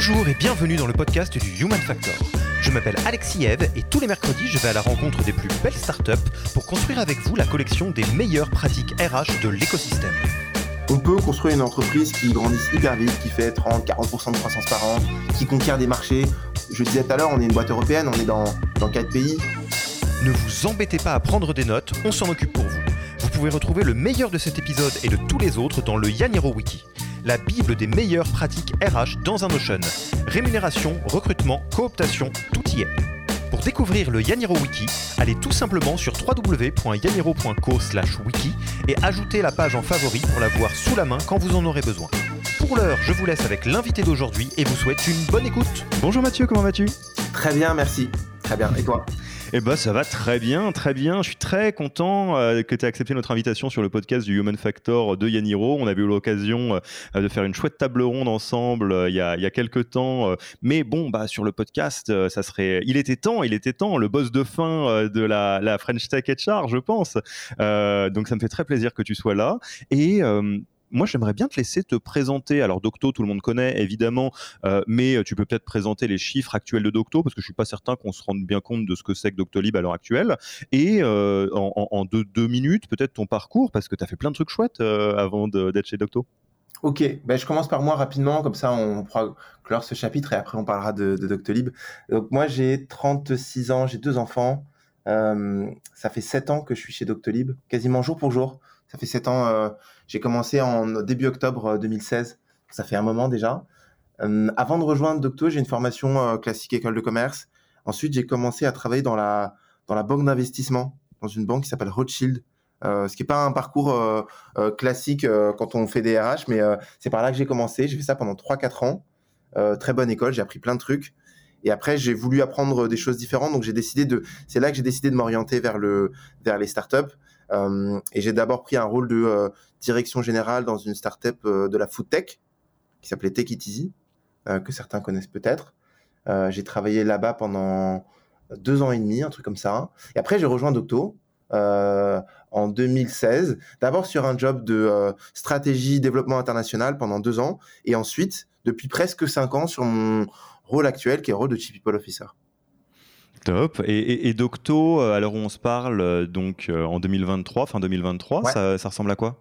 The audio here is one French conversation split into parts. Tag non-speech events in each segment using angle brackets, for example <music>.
Bonjour et bienvenue dans le podcast du Human Factor. Je m'appelle Alexis Eve et tous les mercredis, je vais à la rencontre des plus belles startups pour construire avec vous la collection des meilleures pratiques RH de l'écosystème. On peut construire une entreprise qui grandit hyper vite, qui fait 30-40% de croissance par an, qui conquiert des marchés. Je disais tout à l'heure, on est une boîte européenne, on est dans, dans 4 pays. Ne vous embêtez pas à prendre des notes, on s'en occupe pour vous. Vous pouvez retrouver le meilleur de cet épisode et de tous les autres dans le Yaniro Wiki la bible des meilleures pratiques RH dans un Notion. Rémunération, recrutement, cooptation, tout y est. Pour découvrir le Yaniro Wiki, allez tout simplement sur www.yaniro.co/wiki et ajoutez la page en favori pour la voir sous la main quand vous en aurez besoin. Pour l'heure, je vous laisse avec l'invité d'aujourd'hui et vous souhaite une bonne écoute. Bonjour Mathieu, comment vas-tu? Très bien, merci. Très bien. Et toi? Eh ben, ça va très bien, très bien. Je suis très content euh, que tu aies accepté notre invitation sur le podcast du Human Factor de Yaniro. On avait eu l'occasion euh, de faire une chouette table ronde ensemble euh, il, y a, il y a quelques temps. mais bon, bah, sur le podcast, ça serait. Il était temps, il était temps, le boss de fin de la, la French Tech HR, je pense. donc, ça me fait très plaisir que tu sois là. Et moi, j'aimerais bien te laisser te présenter. Alors, Docto, tout le monde connaît, évidemment, euh, mais tu peux peut-être présenter les chiffres actuels de Docto, parce que je suis pas certain qu'on se rende bien compte de ce que c'est que Doctolib à l'heure actuelle. Et euh, en, deux, minutes, peut-être ton parcours, parce que tu as fait plein de trucs chouettes euh, avant d'être chez Docto. Ok, ben, je commence par moi rapidement, comme ça on pourra clore ce chapitre et après on parlera de, de Doctolib. Donc, moi, j'ai 36 ans, j'ai deux enfants. ça fait 7 ans que je suis chez Doctolib, quasiment jour pour jour. Ça fait 7 ans j'ai commencé en début octobre 2016. Euh, Ça fait un moment déjà. Euh, avant de rejoindre Docto, j'ai une formation euh, classique école de commerce. Ensuite, j'ai commencé à travailler dans la, dans la banque d'investissement, dans une banque qui s'appelle Rothschild. ce qui n'est pas un parcours classique quand on fait des RH, mais c'est par là que j'ai commencé. J'ai fait ça pendant 3-4 ans. très bonne école, j'ai appris plein de trucs. Et après, j'ai voulu apprendre des choses différentes, donc j'ai décidé de. C'est là que j'ai décidé de m'orienter vers le vers les startups. Euh, et j'ai d'abord pris un rôle de euh, direction générale dans une startup euh, de la food tech qui s'appelait Take It Easy, que certains connaissent peut-être. j'ai travaillé là-bas pendant deux ans et demi, un truc comme ça. Et après, j'ai rejoint Docto, en 2016, d'abord sur un job de stratégie développement international pendant deux ans, et ensuite, depuis presque cinq ans, sur mon rôle actuel, qui est le rôle de Chief People Officer. Top. Et, Docto, à l'heure où on se parle, euh, donc euh, en 2023, fin 2023, ça, ressemble à quoi?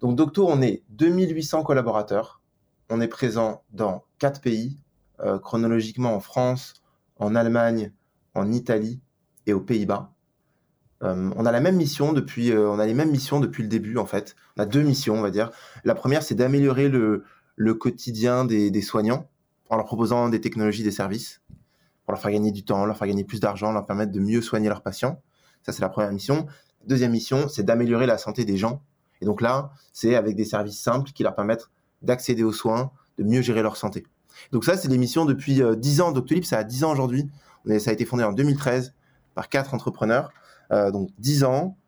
Donc Docto, on est 2800 collaborateurs. On est présent dans quatre pays, euh, chronologiquement en France, en Allemagne, en Italie et aux Pays-Bas. on a la même mission depuis, on a les mêmes missions depuis le début en fait. On a deux missions, on va dire. La première, c'est d'améliorer le, quotidien des soignants en leur proposant des technologies, des services pour leur faire gagner du temps, leur faire gagner plus d'argent, leur permettre de mieux soigner leurs patients. Ça, c'est la première mission. Deuxième mission, c'est d'améliorer la santé des gens. Et donc là, c'est avec des services simples qui leur permettent d'accéder aux soins, de mieux gérer leur santé. Donc ça, c'est des missions depuis 10 euh, ans. Doctolib, ça a 10 ans aujourd'hui. Ça a été fondé en 2013 par quatre entrepreneurs. Euh, donc 10 ans,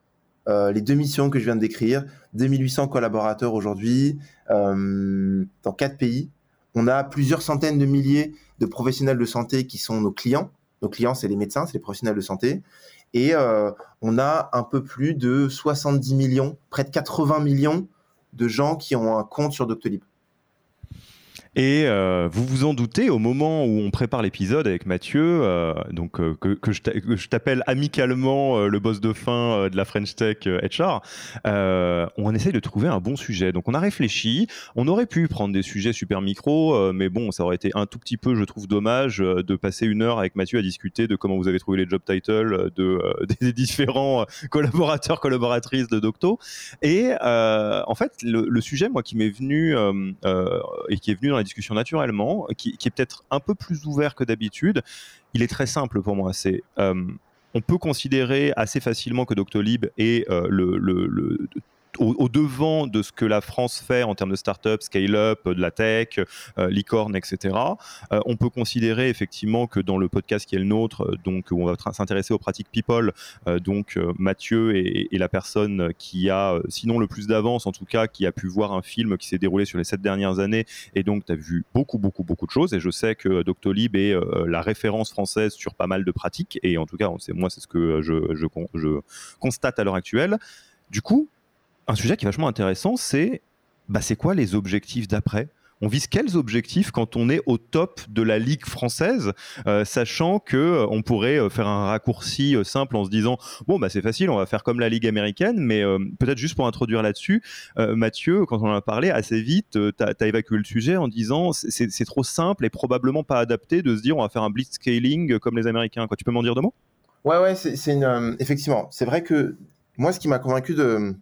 euh, les deux missions que je viens de décrire, 2800 collaborateurs aujourd'hui dans quatre pays. On a plusieurs centaines de milliers de professionnels de santé qui sont nos clients. Nos clients, c'est les médecins, c'est les professionnels de santé. Et euh, on a un peu plus de 70 millions, près de 80 millions de gens qui ont un compte sur Doctolib. Et euh, vous vous en doutez, au moment où on prépare l'épisode avec Mathieu, euh, donc euh, que, je t'appelle amicalement le boss de fin de la French Tech HR, on essaye de trouver un bon sujet. Donc on a réfléchi, on aurait pu prendre des sujets super micro, mais bon, ça aurait été un tout petit peu, je trouve, dommage de passer une heure avec Mathieu à discuter de comment vous avez trouvé les job titles de, <laughs> des différents collaborateurs, collaboratrices de Docto. Et en fait, le, le, sujet, moi, qui m'est venu et qui est venu dans la discussion naturellement, qui, est peut-être un peu plus ouvert que d'habitude. Il est très simple pour moi. C'est euh, on peut considérer assez facilement que Doctolib est euh, le, le, au, devant de ce que la France fait en termes de start-up, scale-up, de la tech, euh, licorne, etc. Euh, on peut considérer effectivement que dans le podcast qui est le nôtre, euh, donc où on va s'intéresser aux pratiques people, donc Mathieu est, la personne qui a, sinon le plus d'avance, en tout cas, qui a pu voir un film qui s'est déroulé sur les sept dernières années, et donc tu as vu beaucoup, beaucoup, beaucoup de choses, et je sais que Doctolib est la référence française sur pas mal de pratiques, et en tout cas, moi, c'est ce que je, je, je constate à l'heure actuelle. Du coup, un sujet qui est vachement intéressant, c'est bah, c'est quoi les objectifs d'après? On vise quels objectifs quand on est au top de la ligue française, euh, sachant que euh, on pourrait euh, faire un raccourci simple en se disant bon bah c'est facile, on va faire comme la ligue américaine, mais peut-être juste pour introduire là-dessus, Mathieu, quand on en a parlé assez vite, tu as, évacué le sujet en disant c'est trop simple et probablement pas adapté de se dire on va faire un blitz scaling comme les Américains. Quoi. Tu peux m'en dire deux mots? Ouais ouais, c'est effectivement, c'est vrai que moi ce qui m'a convaincu de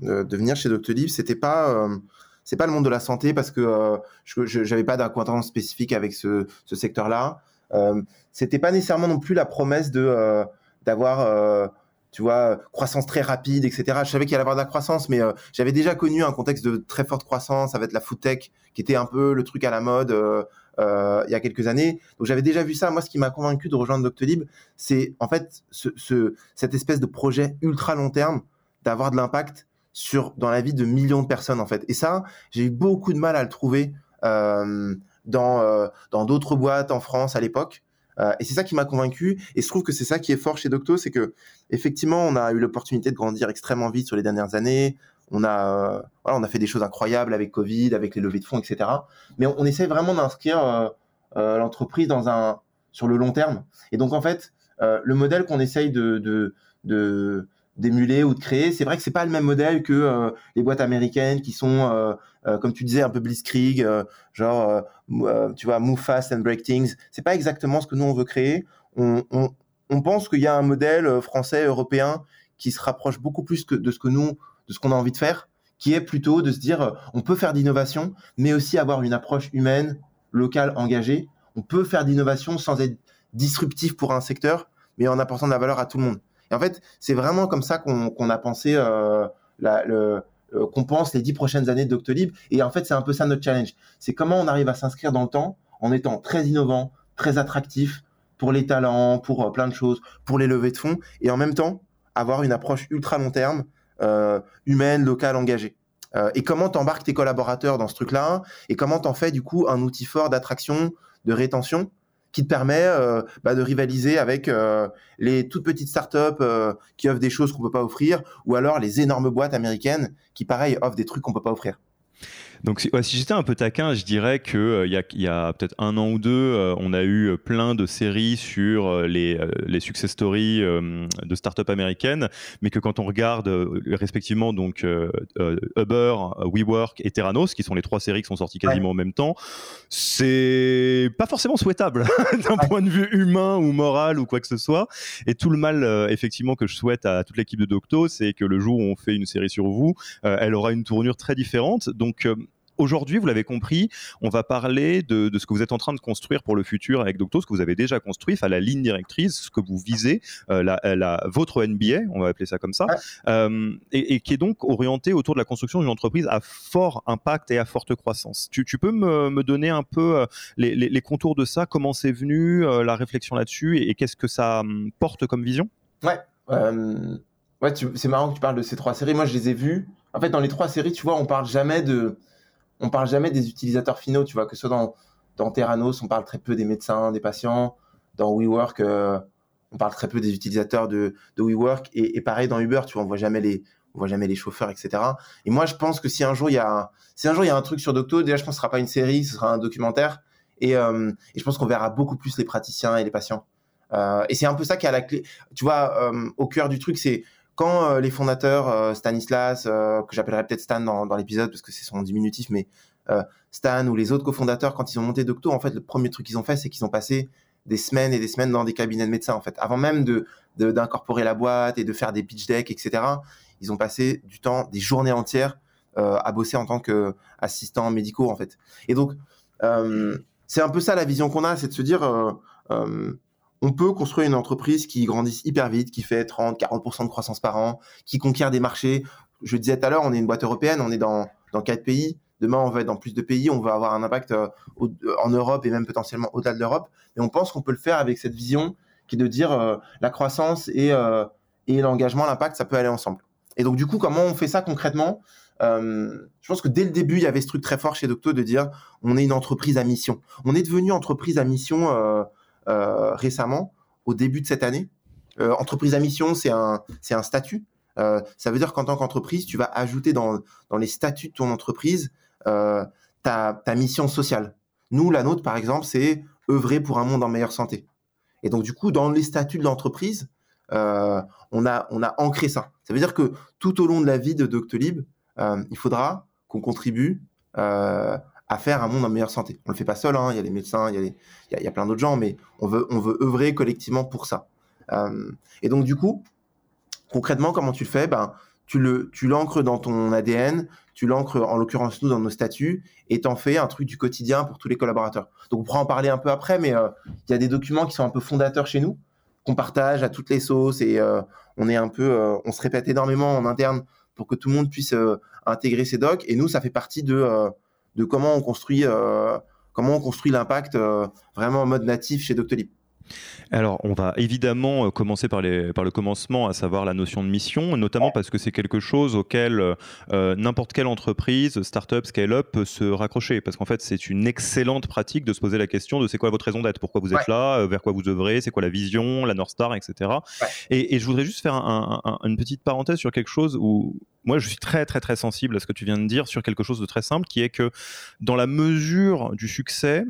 de, venir chez Doctolib, c'était pas euh, c'est pas le monde de la santé parce que euh, je n'avais pas d'acquaintance spécifique avec ce, ce secteur-là. Euh, c'était pas nécessairement non plus la promesse de d'avoir tu vois croissance très rapide, etc. Je savais qu'il allait avoir de la croissance, mais j'avais déjà connu un contexte de très forte croissance avec la food tech qui était un peu le truc à la mode. il y a quelques années. Donc j'avais déjà vu ça. Moi, ce qui m'a convaincu de rejoindre Doctolib, c'est en fait ce, cette espèce de projet ultra long terme d'avoir de l'impact sur dans la vie de millions de personnes en fait. Et ça, j'ai eu beaucoup de mal à le trouver euh, dans euh, dans d'autres boîtes en France à l'époque. Euh, et c'est ça qui m'a convaincu. Et je trouve que c'est ça qui est fort chez Docto, c'est que effectivement, on a eu l'opportunité de grandir extrêmement vite sur les dernières années. On a voilà, on a fait des choses incroyables avec Covid, avec les levées de fonds, etc. Mais on, essaie vraiment d'inscrire l'entreprise dans un sur le long terme. Et donc en fait, le modèle qu'on essaye de, de, de d'émuler ou de créer. C'est vrai que c'est pas le même modèle que euh, les boîtes américaines qui sont, euh, euh, comme tu disais, un peu blitzkrieg, genre, tu vois, move fast and break things. C'est pas exactement ce que nous on veut créer. On, on, pense qu'il y a un modèle français, européen, qui se rapproche beaucoup plus que de ce que nous, de ce qu'on a envie de faire, qui est plutôt de se dire, on peut faire d'innovation, mais aussi avoir une approche humaine, locale, engagée. On peut faire d'innovation sans être disruptif pour un secteur, mais en apportant de la valeur à tout le monde. Et en fait, c'est vraiment comme ça qu'on a pensé euh, la, euh, qu'on pense les dix prochaines années de Doctolib. Et en fait, c'est un peu ça notre challenge. C'est comment on arrive à s'inscrire dans le temps en étant très innovant, très attractif pour les talents, pour euh, plein de choses, pour les levées de fonds, et en même temps avoir une approche ultra long terme, humaine, locale, engagée. Et comment t'embarques tes collaborateurs dans ce truc-là, et comment t'en fais du coup un outil fort d'attraction, de rétention, qui te permet euh, bah, de rivaliser avec euh, les toutes petites startups euh, qui offrent des choses qu'on peut pas offrir, ou alors les énormes boîtes américaines qui, pareil, offrent des trucs qu'on peut pas offrir. Donc si, j'étais un peu taquin, je dirais que euh, il y a, peut-être un an ou deux, euh, on a eu plein de séries sur euh, les, les success stories de startups américaines, mais que quand on regarde respectivement donc Uber, WeWork et Terranos, qui sont les trois séries qui sont sorties quasiment en même temps, c'est pas forcément souhaitable <laughs> d'un point de vue humain ou moral ou quoi que ce soit. Et tout le mal effectivement que je souhaite à toute l'équipe de Docto, c'est que le jour où on fait une série sur vous, elle aura une tournure très différente. Donc Aujourd'hui, vous l'avez compris, on va parler de, ce que vous êtes en train de construire pour le futur avec Docto, ce que vous avez déjà construit, enfin la ligne directrice, ce que vous visez, euh, la, votre NBA, on va appeler ça comme ça, euh, et, qui est donc orienté autour de la construction d'une entreprise à fort impact et à forte croissance. Tu, peux me, donner un peu euh, les, contours de ça, comment c'est venu, la réflexion là-dessus, et, qu'est-ce que ça hum, porte comme vision? Ouais. Ouais, c'est marrant que tu parles de ces trois séries. Moi, je les ai vues. En fait, dans les trois séries, tu vois, on parle jamais de, on parle jamais des utilisateurs finaux, tu vois, que ce soit dans, Terranos, on parle très peu des médecins, des patients. Dans WeWork, euh, on parle très peu des utilisateurs de, WeWork. Et, pareil dans Uber, tu vois, on voit jamais les, voit jamais les chauffeurs, etc. Et moi, je pense que si un jour il y a, si un jour il y a un truc sur Docto, déjà je pense que ce sera pas une série, ce sera un documentaire. Et, euh, je pense qu'on verra beaucoup plus les praticiens et les patients. Euh, et c'est un peu ça qui a la clé. Tu vois, au cœur du truc, c'est quand les fondateurs, Stanislas, que j'appellerai peut-être Stan dans, l'épisode parce que c'est son diminutif, mais Stan ou les autres cofondateurs, quand ils ont monté Docto, en fait, le premier truc qu'ils ont fait, c'est qu'ils ont passé des semaines et des semaines dans des cabinets de médecins, en fait, avant même de d'incorporer la boîte et de faire des pitch decks, etc. Ils ont passé du temps, des journées entières euh, à bosser en tant qu'assistants médicaux, en fait. Et donc, euh, c'est un peu ça la vision qu'on a, c'est de se dire, euh, on peut construire une entreprise qui grandisse hyper vite, qui fait 30, 40% de croissance par an, qui conquiert des marchés. Je disais tout à l'heure, on est une boîte européenne, on est dans, quatre pays. Demain, on va être dans plus de pays, on va avoir un impact en Europe et même potentiellement au-delà de l'Europe. Et on pense qu'on peut le faire avec cette vision qui est de dire la croissance et, et l'engagement, l'impact, ça peut aller ensemble. Et donc, du coup, comment on fait ça concrètement? Euh, Je pense que dès le début, il y avait ce truc très fort chez Docto de dire on est une entreprise à mission. On est devenu entreprise à mission euh, euh, récemment, au début de cette année. entreprise à mission, c'est un, c'est un statut. ça veut dire qu'en tant qu'entreprise, tu vas ajouter dans, dans les statuts de ton entreprise ta, ta mission sociale. Nous, la nôtre, par exemple, c'est œuvrer pour un monde en meilleure santé. Et donc, du coup, dans les statuts de l'entreprise, euh, on, a, on a ancré ça. Ça veut dire que tout au long de la vie de Doctolib, euh, il faudra qu'on contribue euh, à faire un monde en meilleure santé. On le fait pas seul, hein. il y a les médecins, il y a, plein d'autres gens, mais on veut, on veut œuvrer collectivement pour ça. et donc du coup, concrètement, comment tu le fais? Ben, tu le, tu l'ancres dans ton ADN, tu l'ancres en l'occurrence nous dans nos statuts, et t'en fais un truc du quotidien pour tous les collaborateurs. Donc on pourra en parler un peu après, mais il y a des documents qui sont un peu fondateurs chez nous qu'on partage à toutes les sauces et euh, on est un peu, euh, on se répète énormément en interne pour que tout le monde puisse euh, intégrer ces docs. Et nous, ça fait partie de, de comment on construit, comment on construit l'impact vraiment en mode natif chez Doctolib. Alors, on va évidemment euh, commencer par, par, le commencement, à savoir la notion de mission, notamment parce que c'est quelque chose auquel euh, euh, n'importe quelle entreprise, start-up, scale-up peut se raccrocher. Parce qu'en fait, c'est une excellente pratique de se poser la question de c'est quoi votre raison d'être, pourquoi vous êtes là, vers quoi vous œuvrez, c'est quoi la vision, la North Star, etc. Et, je voudrais juste faire une petite parenthèse sur quelque chose où moi, je suis très, très, très sensible à ce que tu viens de dire sur quelque chose de très simple, qui est que dans la mesure du succès,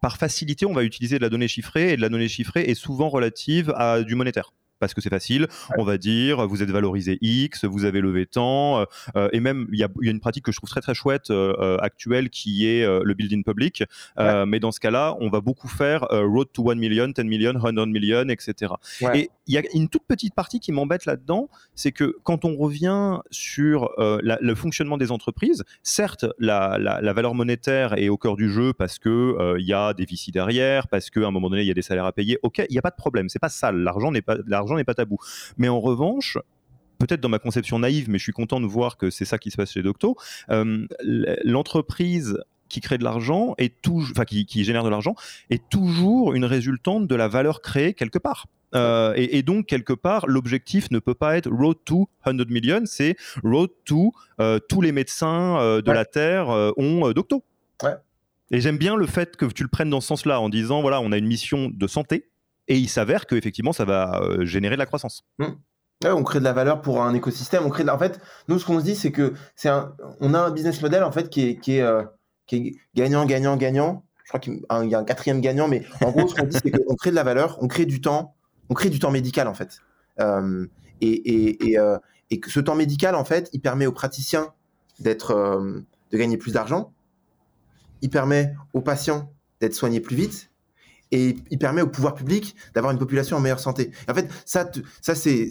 par facilité, on va utiliser de la donnée chiffrée et de la donnée chiffrée est souvent relative à du monétaire parce que c'est facile. On va dire, vous êtes valorisé X, vous avez levé tant, euh, euh, et même il y a, une pratique que je trouve très très chouette euh, actuelle qui est le building public. Mais dans ce cas-là, on va beaucoup faire road to 1 million, 10 million, 100 million, etc. Et il y a une toute petite partie qui m'embête là-dedans, c'est que quand on revient sur le fonctionnement des entreprises, certes la, la, valeur monétaire est au cœur du jeu parce que il y a des vici derrière, parce qu'à un moment donné il y a des salaires à payer. Ok, il n'y a pas de problème, c'est pas ça. L'argent n'est pas l'argent n'est pas tabou. Mais en revanche, peut-être dans ma conception naïve, mais je suis content de voir que c'est ça qui se passe chez Docto, euh, l'entreprise qui crée de l'argent et enfin qui, génère de l'argent est toujours une résultante de la valeur créée quelque part. Euh, et, donc quelque part, l'objectif ne peut pas être road to 100 million, c'est road to euh, tous les médecins de la terre ont Docto. Et j'aime bien le fait que tu le prennes dans ce sens-là en disant voilà, on a une mission de santé et il s'avère qu'effectivement, ça va euh, générer de la croissance. Mmh. on crée de la valeur pour un écosystème. On crée En fait, nous, ce qu'on se dit, c'est que c'est un... on a un business model en fait qui est, euh, gagnant, gagnant, gagnant. Je crois qu'il y a un quatrième gagnant, mais en gros, ce qu'on dit, c'est qu'on crée de la valeur, on crée du temps, on crée du temps médical en fait. Euh, et, et, que ce temps médical, en fait, il permet aux praticiens d'être, de gagner plus d'argent. Il permet aux patients d'être soignés plus vite et il permet au pouvoir public d'avoir une population en meilleure santé. En fait, ça, ça c'est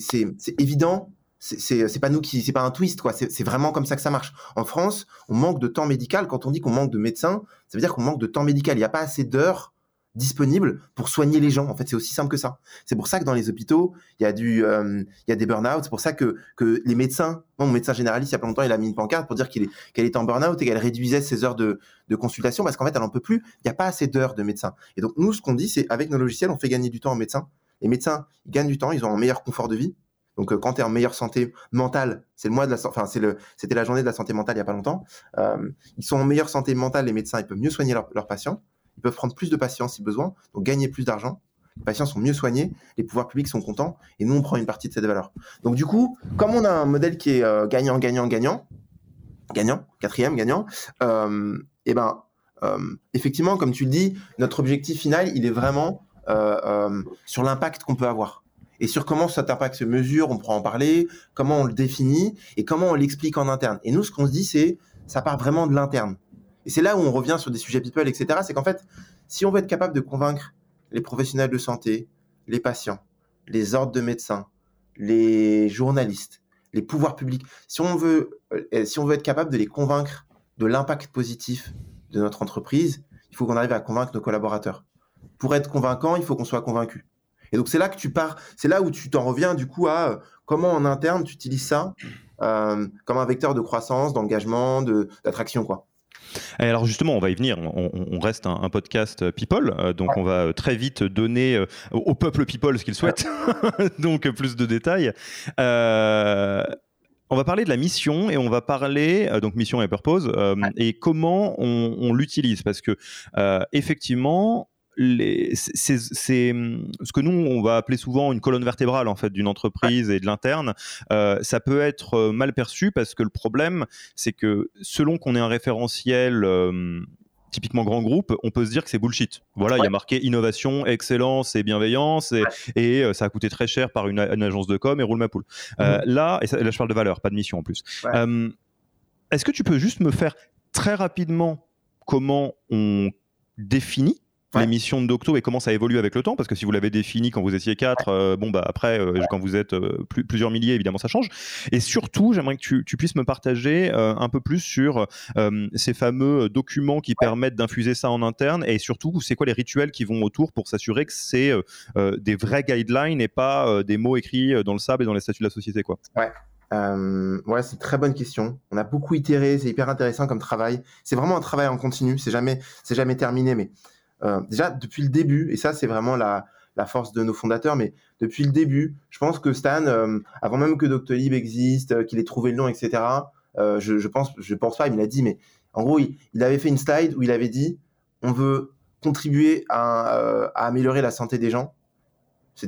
évident. C'est pas nous qui, c'est pas un twist quoi. C'est vraiment comme ça que ça marche. En France, on manque de temps médical. Quand on dit qu'on manque de médecins, ça veut dire qu'on manque de temps médical. Il n'y a pas assez d'heures disponible pour soigner les gens. En fait, c'est aussi simple que ça. C'est pour ça que dans les hôpitaux, il y a du, euh, y a des burn-out. C'est pour ça que, que les médecins, mon médecin généraliste, il y a pas longtemps, il a mis une pancarte pour dire qu'il qu'elle était en burn-out et qu'elle réduisait ses heures de, de consultation parce qu'en fait, elle en peut plus. Il n'y a pas assez d'heures de médecins. Et donc, nous, ce qu'on dit, c'est avec nos logiciels, on fait gagner du temps aux médecins. Les médecins, ils gagnent du temps, ils ont un meilleur confort de vie. Donc, euh, quand tu es en meilleure santé mentale, c'est le mois de la, enfin, c'est le, c'était la journée de la santé mentale il y a pas longtemps. Euh, ils sont en meilleure santé mentale, les médecins, ils peuvent mieux soigner leurs patients peuvent prendre plus de patients si besoin, donc gagner plus d'argent. les patients sont mieux soignés, les pouvoirs publics sont contents, et nous, on prend une partie de cette valeur. Donc du coup, comme on a un modèle qui est euh, gagnant, gagnant, gagnant, gagnant, quatrième gagnant, euh, et ben, euh, effectivement, comme tu le dis, notre objectif final, il est vraiment sur l'impact qu'on peut avoir et sur comment cet impact se mesure, on pourra en parler, comment on le définit et comment on l'explique en interne. Et nous, ce qu'on se dit, c'est ça part vraiment de l'interne. Et c'est là où on revient sur des sujets people, etc. C'est qu'en fait, si on veut être capable de convaincre les professionnels de santé, les patients, les ordres de médecins, les journalistes, les pouvoirs publics, si on veut, euh, si on veut être capable de les convaincre de l'impact positif de notre entreprise, il faut qu'on arrive à convaincre nos collaborateurs. Pour être convaincant, il faut qu'on soit convaincu. Et donc c'est là que tu pars, c'est là où tu t'en reviens du coup à euh, comment en interne tu utilises ça euh, comme un vecteur de croissance, d'engagement, d'attraction quoi. Alors justement, on va y venir. On, reste un, podcast euh, people, donc on va très vite donner au peuple people ce qu'il souhaite, <laughs> donc plus de détails. on va parler de la mission et on va parler donc mission et purpose et comment on, on l'utilise. Parce que effectivement c'est ce que nous on va appeler souvent une colonne vertébrale en fait d'une entreprise et de l'interne. Euh, ça peut être euh, mal perçu parce que le problème, c'est que selon qu'on ait un référentiel euh, typiquement grand groupe, on peut se dire que c'est bullshit. Voilà, il y a marqué innovation, excellence et bienveillance, et, euh, ça a coûté très cher par une, agence de com et roule ma poule. Euh, mmh. là, et là, je parle de valeur, pas de mission en plus. Est-ce que tu peux juste me faire très rapidement comment on définit l'émission de Docto et comment ça évolue avec le temps Parce que si vous l'avez défini quand vous étiez quatre, euh, bon bah après euh, quand vous êtes euh, plusieurs milliers, évidemment ça change. Et surtout, j'aimerais que tu, puisses me partager un peu plus sur ces fameux documents qui permettent d'infuser ça en interne et surtout c'est quoi les rituels qui vont autour pour s'assurer que c'est des vrais guidelines et pas des mots écrits dans le sable et dans les statuts de la société quoi. Ouais. ouais, c'est une très bonne question. On a beaucoup itéré, c'est hyper intéressant comme travail. C'est vraiment un travail en continu, c'est jamais, c'est jamais terminé, mais euh, déjà, depuis le début, et ça, c'est vraiment la, force de nos fondateurs, mais depuis le début, je pense que Stan, euh, avant même que Doctolib existe, euh, qu'il ait trouvé le nom, etc., je, je, pense, je pense pas, il me l'a dit, mais en gros, il, avait fait une slide où il avait dit on veut contribuer à, améliorer la santé des gens.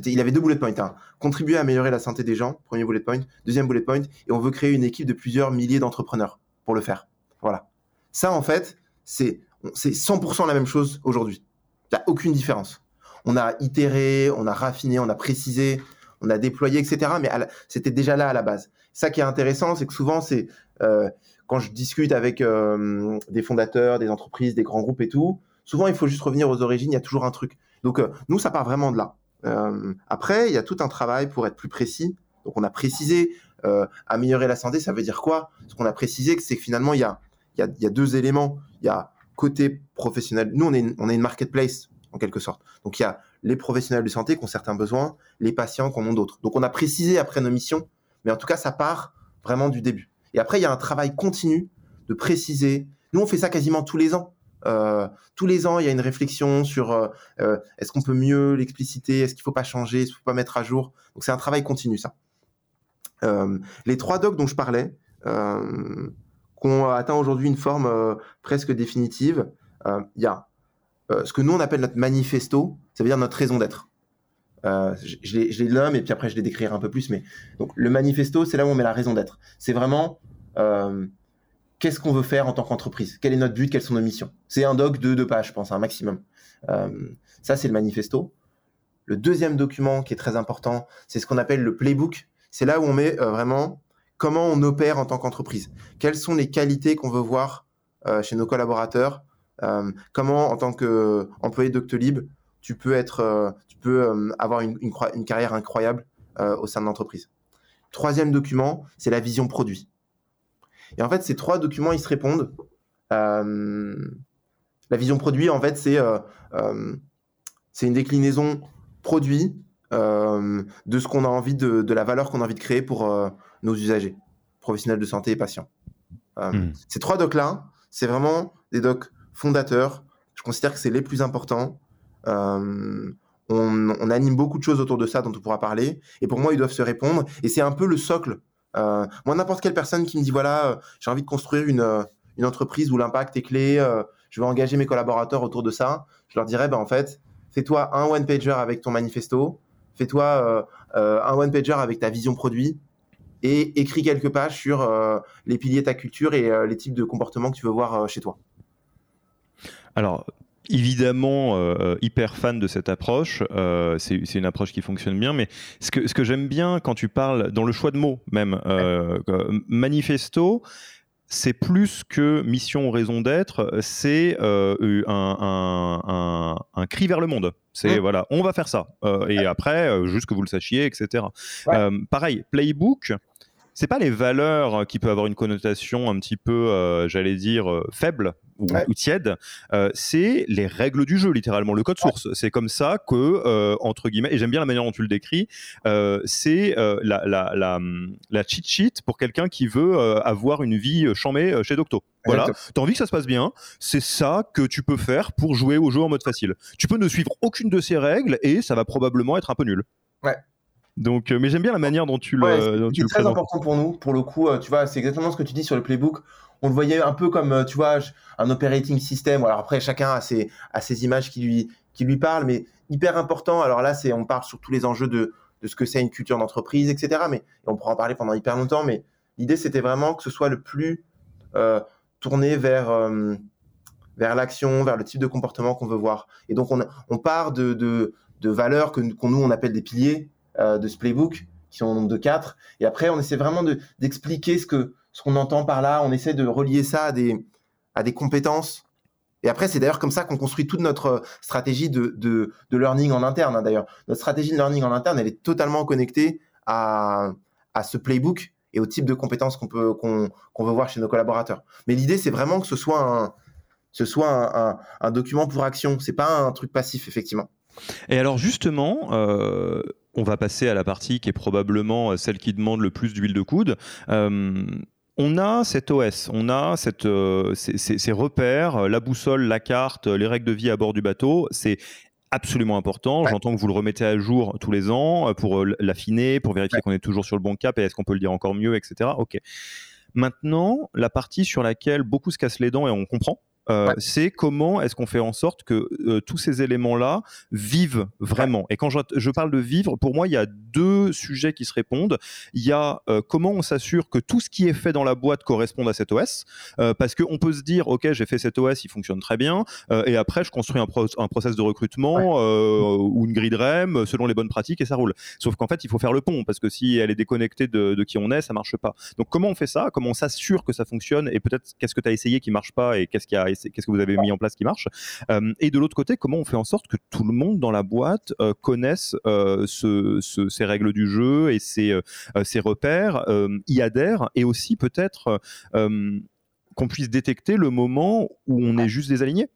Il avait deux bullet points. Hein. Contribuer à améliorer la santé des gens, premier bullet point. Deuxième bullet point, et on veut créer une équipe de plusieurs milliers d'entrepreneurs pour le faire. Voilà. Ça, en fait, c'est 100% la même chose aujourd'hui. Il n'y a aucune différence. On a itéré, on a raffiné, on a précisé, on a déployé, etc. Mais c'était déjà là à la base. Ça qui est intéressant, c'est que souvent, c'est euh, quand je discute avec euh, des fondateurs, des entreprises, des grands groupes et tout, souvent il faut juste revenir aux origines, il y a toujours un truc. Donc euh, nous, ça part vraiment de là. après, il y a tout un travail pour être plus précis. Donc on a précisé, améliorer la santé, ça veut dire quoi? Ce qu'on a précisé, c'est que finalement, il y a, y, a, y a deux éléments. Il y a côté professionnel, nous, on est, une, on est une marketplace, en quelque sorte. Donc, il y a les professionnels de santé qui ont certains besoins, les patients qui en ont d'autres. Donc, on a précisé après nos missions, mais en tout cas, ça part vraiment du début. Et après, il y a un travail continu de préciser. Nous, on fait ça quasiment tous les ans. Euh, tous les ans, il y a une réflexion sur euh, euh, est-ce qu'on peut mieux l'expliciter, est-ce qu'il ne faut pas changer, est-ce qu'il ne faut pas mettre à jour? Donc, c'est un travail continu, ça. les trois docs dont je parlais, qu'on atteint aujourd'hui une forme euh, presque définitive. Euh, il y a euh, ce que nous on appelle notre manifesto, ça veut dire notre raison d'être. je, je les nomme et puis après je les décrirai un peu plus. Mais donc le manifesto, c'est là où on met la raison d'être. C'est vraiment qu'est-ce qu'on veut faire en tant qu'entreprise? Quel est notre but? Quelles sont nos missions? C'est un doc de deux pages, je pense, un maximum. ça, c'est le manifesto. Le deuxième document qui est très important, c'est ce qu'on appelle le playbook. C'est là où on met vraiment comment on opère en tant qu'entreprise, quelles sont les qualités qu'on veut voir euh, chez nos collaborateurs, euh, comment en tant qu'employé Doctolib, tu peux euh, tu peux avoir une, carrière incroyable au sein de l'entreprise. Troisième document, c'est la vision produit. Et en fait, ces trois documents, ils se répondent. la vision produit, en fait, c'est une déclinaison produit de ce qu'on a envie de la valeur qu'on a envie de créer pour nos usagers, professionnels de santé et patients. Euh, hmm. Ces trois docs-là, c'est vraiment des docs fondateurs. Je considère que c'est les plus importants. Euh, on, anime beaucoup de choses autour de ça dont on pourra parler. Et pour moi, ils doivent se répondre. Et c'est un peu le socle. Euh, moi, n'importe quelle personne qui me dit, voilà, j'ai envie de construire une, une entreprise où l'impact est clé, je veux engager mes collaborateurs autour de ça, je leur dirais, ben, en fait, fais-toi un one-pager avec ton manifesto, fais-toi un one-pager avec ta vision produit, et écris quelques pages sur les piliers de ta culture et les types de comportements que tu veux voir chez toi. Alors, évidemment euh, hyper fan de cette approche. Euh, c'est une approche qui fonctionne bien, mais ce que, ce que j'aime bien quand tu parles dans le choix de mots même, euh, manifesto, c'est plus que mission ou raison d'être, c'est un, un, un, cri vers le monde. C'est mmh. voilà, on va faire ça. et après, juste que vous le sachiez, etc. pareil, Playbook, c'est pas les valeurs qui peuvent avoir une connotation un petit peu, euh, j'allais dire, euh, faible ou, tiède, euh, c'est les règles du jeu, littéralement, le code source. C'est comme ça que, entre guillemets, et j'aime bien la manière dont tu le décris, c'est la, la, la, la, cheat sheet pour quelqu'un qui veut avoir une vie chamée chez Docto. Voilà, t'as envie que ça se passe bien, c'est ça que tu peux faire pour jouer au jeu en mode facile. Tu peux ne suivre aucune de ces règles et ça va probablement être un peu nul. Ouais. Donc, euh, mais j'aime bien la manière dont tu le. c'est très important pour nous, pour le coup. Euh, tu vois, c'est exactement ce que tu dis sur le playbook. On le voyait un peu comme, euh, tu vois, un operating system. Alors après, chacun a ses, a ses images qui lui, qui lui parlent, mais hyper important. Alors là, c'est, on parle sur tous les enjeux de, de ce que c'est une culture d'entreprise, etc. Mais on pourra en parler pendant hyper longtemps. Mais l'idée, c'était vraiment que ce soit le plus tourné vers vers l'action, vers le type de comportement qu'on veut voir. Et donc, on, on part de, de, de valeurs que, qu'on nous, on appelle des piliers, euh, de ce playbook, qui sont au nombre de quatre. Et après, on essaie vraiment d'expliquer ce que ce qu'on entend par là. On essaie de relier ça à des, à des compétences. Et après, c'est d'ailleurs comme ça qu'on construit toute notre stratégie de, de, learning en interne. Hein, d'ailleurs, notre stratégie de learning en interne, elle est totalement connectée à, à ce playbook et au type de compétences qu'on peut veut voir chez nos collaborateurs. Mais l'idée, c'est vraiment que ce soit un, ce soit un, un, document pour action. C'est pas un truc passif, effectivement. Et alors justement, euh, on va passer à la partie qui est probablement euh, celle qui demande le plus d'huile de coude. Euh, on a cet OS, on a cette, euh, ces, repères, la boussole, la carte, les règles de vie à bord du bateau. C'est absolument important. J'entends que vous le remettez à jour tous les ans pour l'affiner, pour vérifier qu'on est toujours sur le bon cap et est-ce qu'on peut le dire encore mieux, etc. Ok. Maintenant, la partie sur laquelle beaucoup se cassent les dents et on comprend, euh, c'est comment est-ce qu'on fait en sorte que euh, tous ces éléments-là vivent vraiment. Et quand je, parle de vivre, pour moi, il y a deux sujets qui se répondent. Il y a euh, comment on s'assure que tout ce qui est fait dans la boîte corresponde à cet OS, parce qu'on peut se dire, ok, j'ai fait cet OS, il fonctionne très bien, et après je construis un, un process de recrutement ou une grille de REM selon les bonnes pratiques et ça roule. Sauf qu'en fait, il faut faire le pont, parce que si elle est déconnectée de, de qui on est, ça marche pas. Donc comment on fait ça? Comment on s'assure que ça fonctionne? Et peut-être qu'est-ce que tu as essayé qui marche pas et qu'est-ce qui a qu'est-ce que vous avez mis en place qui marche euh, Et de l'autre côté, comment on fait en sorte que tout le monde dans la boîte euh, connaisse euh, ces règles du jeu et ces, repères, y adhère et aussi peut-être qu'on puisse détecter le moment où on est juste désaligné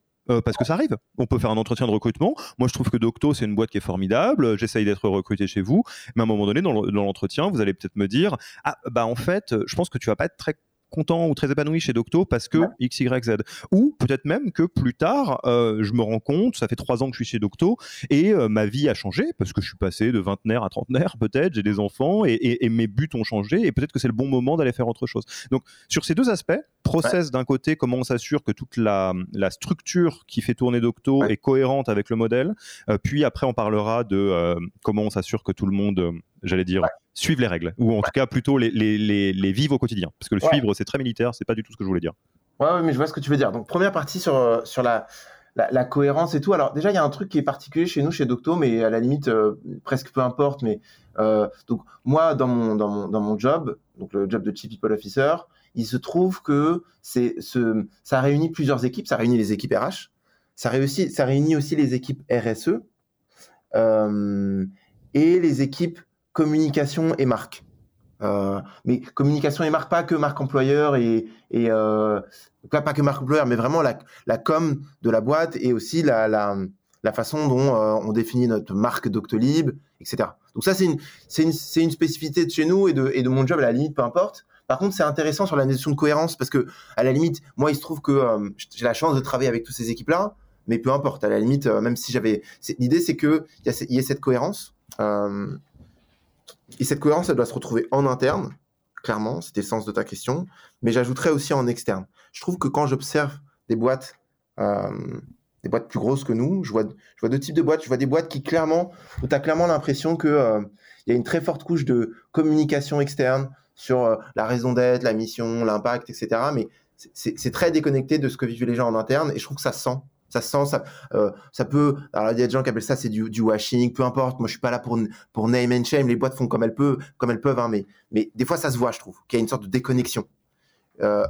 parce que ça arrive. On peut faire un entretien de recrutement. Moi, je trouve que Docto, c'est une boîte qui est formidable. J'essaye d'être recruté chez vous. Mais à un moment donné, dans l'entretien, vous allez peut-être me dire Ah, bah en fait, je pense que tu vas pas être très content ou très épanoui chez Docto parce que X, Y, Z. Ou peut-être même que plus tard, euh, je me rends compte, ça fait trois ans que je suis chez Docto et euh, ma vie a changé parce que je suis passé de vingtenaire à trentenaire peut-être, j'ai des enfants et, mes buts ont changé et peut-être que c'est le bon moment d'aller faire autre chose. Donc sur ces deux aspects, process d'un côté, comment on s'assure que toute la, structure qui fait tourner Docto est cohérente avec le modèle, euh, puis après on parlera de comment on s'assure que tout le monde, j'allais dire, suivre les règles, ou en tout cas plutôt les, les, les, vivre au quotidien. Parce que le suivre, c'est très militaire, c'est pas du tout ce que je voulais dire. Ouais, mais je vois ce que tu veux dire. Donc, première partie sur, euh, sur la, la, cohérence et tout. Alors, déjà, il y a un truc qui est particulier chez nous, chez Docto, mais à la limite, euh, presque peu importe. Mais euh, donc, moi, dans mon, dans, mon, dans mon job, donc le job de Chief People Officer, il se trouve que c'est ce, ça réunit plusieurs équipes. Ça réunit les équipes RH, ça, réussit, ça réunit aussi les équipes RSE et les équipes communication et marque. Euh, mais communication et marque, pas que marque employeur et, euh, pas, que marque employeur, mais vraiment la, com de la boîte et aussi la, façon dont euh, on définit notre marque Doctolib, etc. Donc ça, c'est une, une, une spécificité de chez nous et de, et de mon job, à la limite, peu importe. Par contre, c'est intéressant sur la notion de cohérence parce que, à la limite, moi, il se trouve que j'ai la chance de travailler avec toutes ces équipes-là, mais peu importe. À la limite, même si j'avais, l'idée, c'est que il y, y, ait cette cohérence. Et cette cohérence, elle doit se retrouver en interne, clairement, c'était le sens de ta question, mais j'ajouterais aussi en externe. Je trouve que quand j'observe des boîtes euh, des boîtes plus grosses que nous. Je vois, je vois deux types de boîtes. Je vois des boîtes qui clairement, où tu as clairement l'impression qu'il euh, y a une très forte couche de communication externe sur euh, la raison d'être, la mission, l'impact, etc. Mais c'est très déconnecté de ce que vivent les gens en interne et je trouve que ça sent. Ça sent, ça, euh, ça peut. Alors, il y a des gens qui appellent ça c'est du, du, washing, peu importe. Moi, je suis pas là pour, pour name and shame. Les boîtes font comme elles peuvent, comme elles peuvent, hein, mais, mais des fois, ça se voit, je trouve, qu'il y a une sorte de déconnexion. Euh,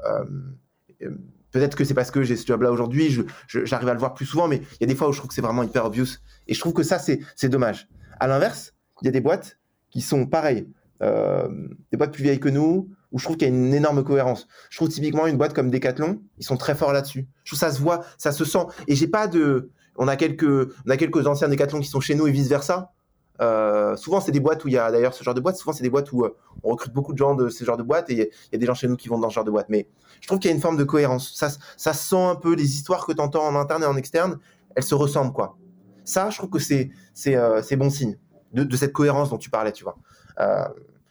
Peut-être que c'est parce que j'ai ce job-là aujourd'hui, j'arrive à le voir plus souvent, mais il y a des fois où je trouve que c'est vraiment hyper obvious. Et je trouve que ça, c'est dommage. À l'inverse, il y a des boîtes qui sont pareilles, euh, des boîtes plus vieilles que nous, où je trouve qu'il y a une énorme cohérence. Je trouve typiquement une boîte comme Decathlon, ils sont très forts là-dessus. Je trouve ça se voit, ça se sent. Et j'ai pas de. On a quelques, on a quelques anciens Decathlon qui sont chez nous et vice versa. Euh, souvent, c'est des boîtes où il y a d'ailleurs ce genre de boîte. Souvent, c'est des boîtes où euh, on recrute beaucoup de gens de ce genre de boîte et il y a des gens chez nous qui vont dans ce genre de boîte. Mais je trouve qu'il y a une forme de cohérence. Ça, ça sent un peu les histoires que tu entends en interne et en externe, elles se ressemblent quoi. Ça, je trouve que c'est c'est euh, bon signe de, cette cohérence dont tu parlais, tu vois.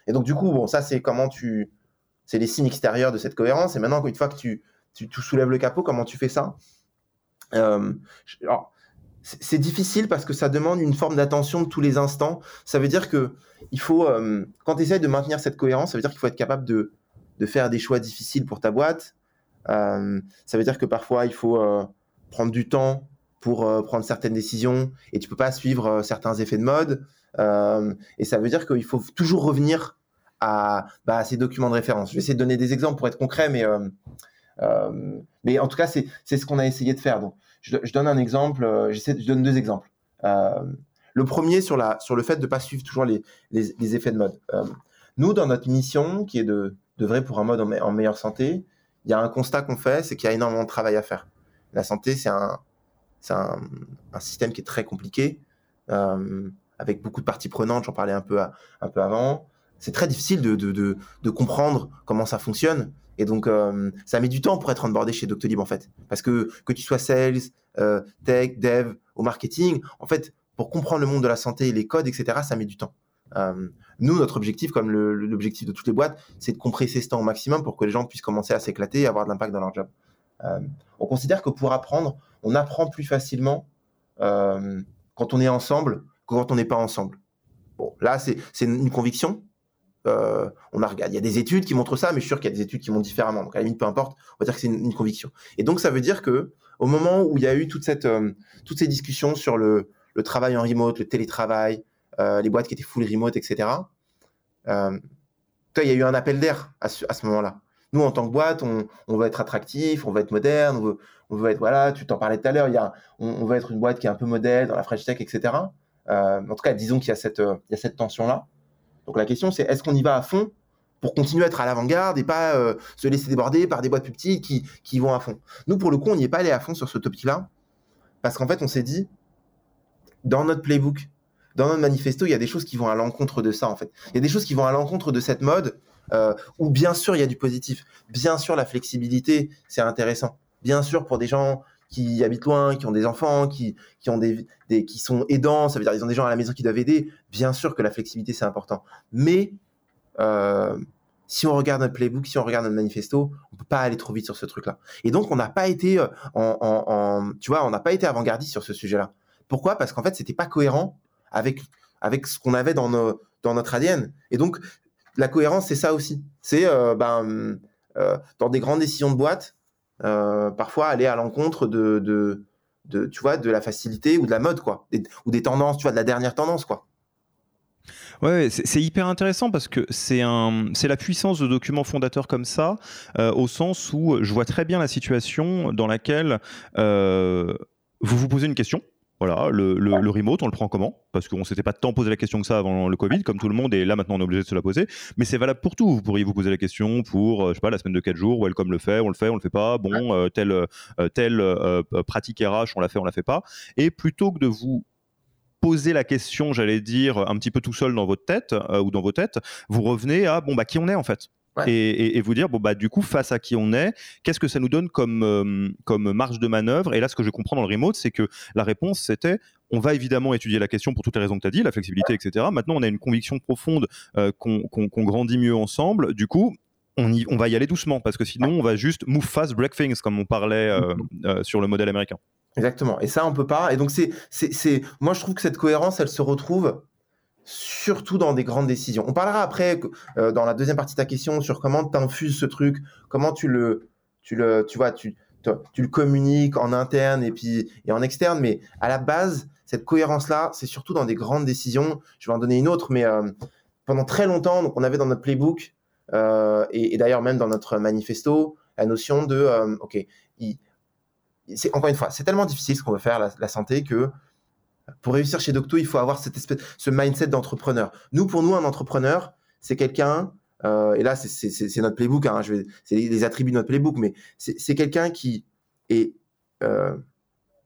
et donc du coup, bon, ça c'est comment tu, c'est les signes extérieurs de cette cohérence. Et maintenant, une fois que tu tu, soulèves le capot, comment tu fais ça? Alors, c'est difficile parce que ça demande une forme d'attention de tous les instants. Ça veut dire que il faut, euh, quand tu essaies de maintenir cette cohérence, ça veut dire qu'il faut être capable de, de, faire des choix difficiles pour ta boîte. Euh, ça veut dire que parfois il faut euh, prendre du temps pour prendre certaines décisions et tu peux pas suivre certains effets de mode. et ça veut dire qu'il faut toujours revenir à, bah, à, ces documents de référence. Je vais essayer de donner des exemples pour être concret, mais, mais en tout cas, c'est ce qu'on a essayé de faire. Donc, je, donne un exemple, euh, je donne deux exemples. Euh, le premier sur, la, sur le fait de ne pas suivre toujours les, les, effets de mode. Euh, nous, dans notre mission, qui est de, de vrai pour un mode en, meilleure santé, il y a un constat qu'on fait, c'est qu'il y a énormément de travail à faire. La santé, c'est un, un, un, système qui est très compliqué, avec beaucoup de parties prenantes, j'en parlais un peu, un peu avant. C'est très difficile de, de, de, comprendre comment ça fonctionne. Et donc, euh, ça met du temps pour être onboardé chez Doctolib, en fait. Parce que que tu sois sales, euh, tech, dev, au marketing, en fait, pour comprendre le monde de la santé, les codes, etc., ça met du temps. Euh, nous, notre objectif, comme l'objectif de toutes les boîtes, c'est de compresser ce temps au maximum pour que les gens puissent commencer à s'éclater et avoir de l'impact dans leur job. on considère que pour apprendre, on apprend plus facilement quand on est ensemble que quand on n'est pas ensemble. Bon, là, c'est une conviction, euh, on a il y a des études qui montrent ça, mais je suis sûr qu'il y a des études qui montrent différemment. Donc à la limite, peu importe, on va dire que c'est une, conviction. Et donc ça veut dire que au moment où il y a eu euh, toutes ces discussions sur le, travail en remote, le télétravail, euh, les boîtes qui étaient full remote, etc. Il y a eu un appel d'air à ce, moment-là. Nous, en tant que boîte, on, on, veut être attractif, on veut être moderne, on veut, être, voilà, tu t'en parlais tout à l'heure, on, on, veut être une boîte qui est un peu modèle dans la French Tech, etc. en tout cas, disons qu'il y a cette tension-là. Donc la question, c'est est-ce qu'on y va à fond pour continuer à être à l'avant-garde et pas euh, se laisser déborder par des boîtes plus petites qui, qui vont à fond? Nous, pour le coup, on n'y est pas allé à fond sur ce topic-là, parce qu'en fait, on s'est dit, dans notre playbook, dans notre manifesto, il y a des choses qui vont à l'encontre de ça, en fait. Il y a des choses qui vont à l'encontre de cette mode, euh, où bien sûr, il y a du positif. Bien sûr, la flexibilité, c'est intéressant. Bien sûr, pour des gens qui habitent loin, qui ont des enfants, qui, qui, ont des, qui sont aidants, ça veut dire qu'ils ont des gens à la maison qui doivent aider. Bien sûr que la flexibilité, c'est important. Mais euh, si on regarde notre playbook, si on regarde notre manifesto, on peut pas aller trop vite sur ce truc-là. Et donc, on n'a pas été, euh, été avant-gardiste sur ce sujet-là. Pourquoi? Parce qu'en fait, c'était pas cohérent avec, avec ce qu'on avait dans, nos, dans notre ADN. Et donc, la cohérence, c'est ça aussi. C'est euh, ben, dans des grandes décisions de boîte, parfois aller à l'encontre de, de, tu vois, de la facilité ou de la mode, quoi, ou des tendances, tu vois, de la dernière tendance, quoi. Ouais, c'est hyper intéressant parce que c'est un, c'est la puissance de documents fondateurs comme ça, euh, au sens où je vois très bien la situation dans laquelle euh, vous vous posez une question, voilà, le, le, remote, on le prend comment? Parce qu'on s'était pas tant posé la question que ça avant le Covid, comme tout le monde, et là maintenant on est obligé de se la poser. Mais c'est valable pour tout. Vous pourriez vous poser la question pour, euh, je sais pas, la semaine de 4 jours, Welcome le fait, on le fait, on le fait pas. Bon, euh, telle, euh, telle pratique RH, on la fait, on la fait pas. Et plutôt que de vous poser la question, j'allais dire, un petit peu tout seul dans votre tête ou dans vos têtes, vous revenez à bon bah qui on est en fait? Et, vous dire bon bah du coup face à qui on est, qu'est-ce que ça nous donne comme euh, comme marge de manœuvre? Et là, ce que je comprends dans le remote, c'est que la réponse c'était on va évidemment étudier la question pour toutes les raisons que tu as dit, la flexibilité, etc. Maintenant, on a une conviction profonde euh, qu'on grandit mieux ensemble. Du coup, on, y, on, va y aller doucement parce que sinon, on va juste move fast, break things, comme on parlait euh, sur le modèle américain. Exactement. Et ça, on peut pas. Et donc, c'est, c'est, moi, je trouve que cette cohérence, elle se retrouve surtout dans des grandes décisions. On parlera après, euh, dans la deuxième partie de ta question, sur comment tu infuses ce truc, comment tu le, tu le, tu vois, tu, le communiques en interne et puis et en externe. Mais à la base, cette cohérence-là, c'est surtout dans des grandes décisions. Je vais en donner une autre, mais euh, pendant très longtemps, donc on avait dans notre playbook euh, et, d'ailleurs même dans notre manifesto la notion de, ok, c'est encore une fois, c'est tellement difficile ce qu'on veut faire la santé que pour réussir chez Docto, il faut avoir cette espèce, ce mindset d'entrepreneur. Nous, pour nous, un entrepreneur, c'est quelqu'un, euh, et là, c'est notre playbook, hein, c'est les attributs de notre playbook, mais c'est quelqu'un qui est euh,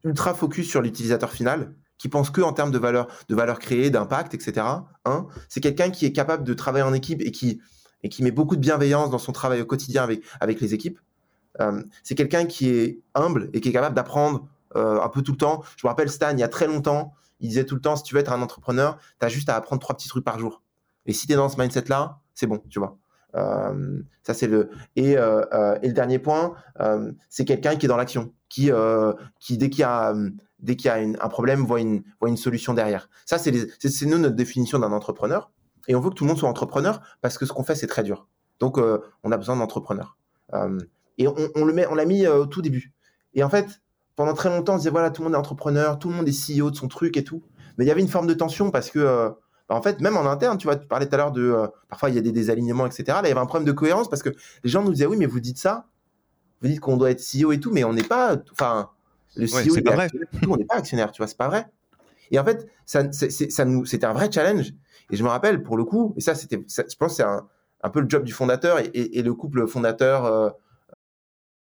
ultra focus sur l'utilisateur final, qui pense que en termes de valeur, de valeur créée, d'impact, etc. Hein. c'est quelqu'un qui est capable de travailler en équipe et qui, et qui met beaucoup de bienveillance dans son travail au quotidien avec, avec les équipes. Euh, c'est quelqu'un qui est humble et qui est capable d'apprendre un peu tout le temps. Je me rappelle Stan, il y a très longtemps, il disait tout le temps, si tu veux être un entrepreneur, tu as juste à apprendre trois petits trucs par jour. Et si tu es dans ce mindset-là, c'est bon, tu vois. Euh, ça, c'est le. Et, euh, et, le dernier point, c'est quelqu'un qui est dans l'action, qui, qui dès qu'il y a, dès qu'il a un problème, voit une, voit une solution derrière. Ça, c'est nous notre définition d'un entrepreneur. Et on veut que tout le monde soit entrepreneur parce que ce qu'on fait, c'est très dur. Donc, on a besoin d'entrepreneurs. et on, on, le met, on l'a mis au tout début. Et en fait, pendant très longtemps, on disait voilà, tout le monde est entrepreneur, tout le monde est CEO de son truc et tout. Mais il y avait une forme de tension parce que, euh, bah, en fait, même en interne, tu vois, tu parlais tout à l'heure de. Euh, parfois, il y a des désalignements, etc. Là, il y avait un problème de cohérence parce que les gens nous disaient oui, mais vous dites ça, vous dites qu'on doit être CEO et tout, mais on n'est pas. Enfin, le CEO, pas vrai. on n'est pas actionnaire, tu vois, c'est pas vrai. Et en fait, ça, ça nous, c'était un vrai challenge. Et je me rappelle, pour le coup, et ça, c'était, je pense, c'est un, un, peu le job du fondateur et, et, le couple fondateur. Euh,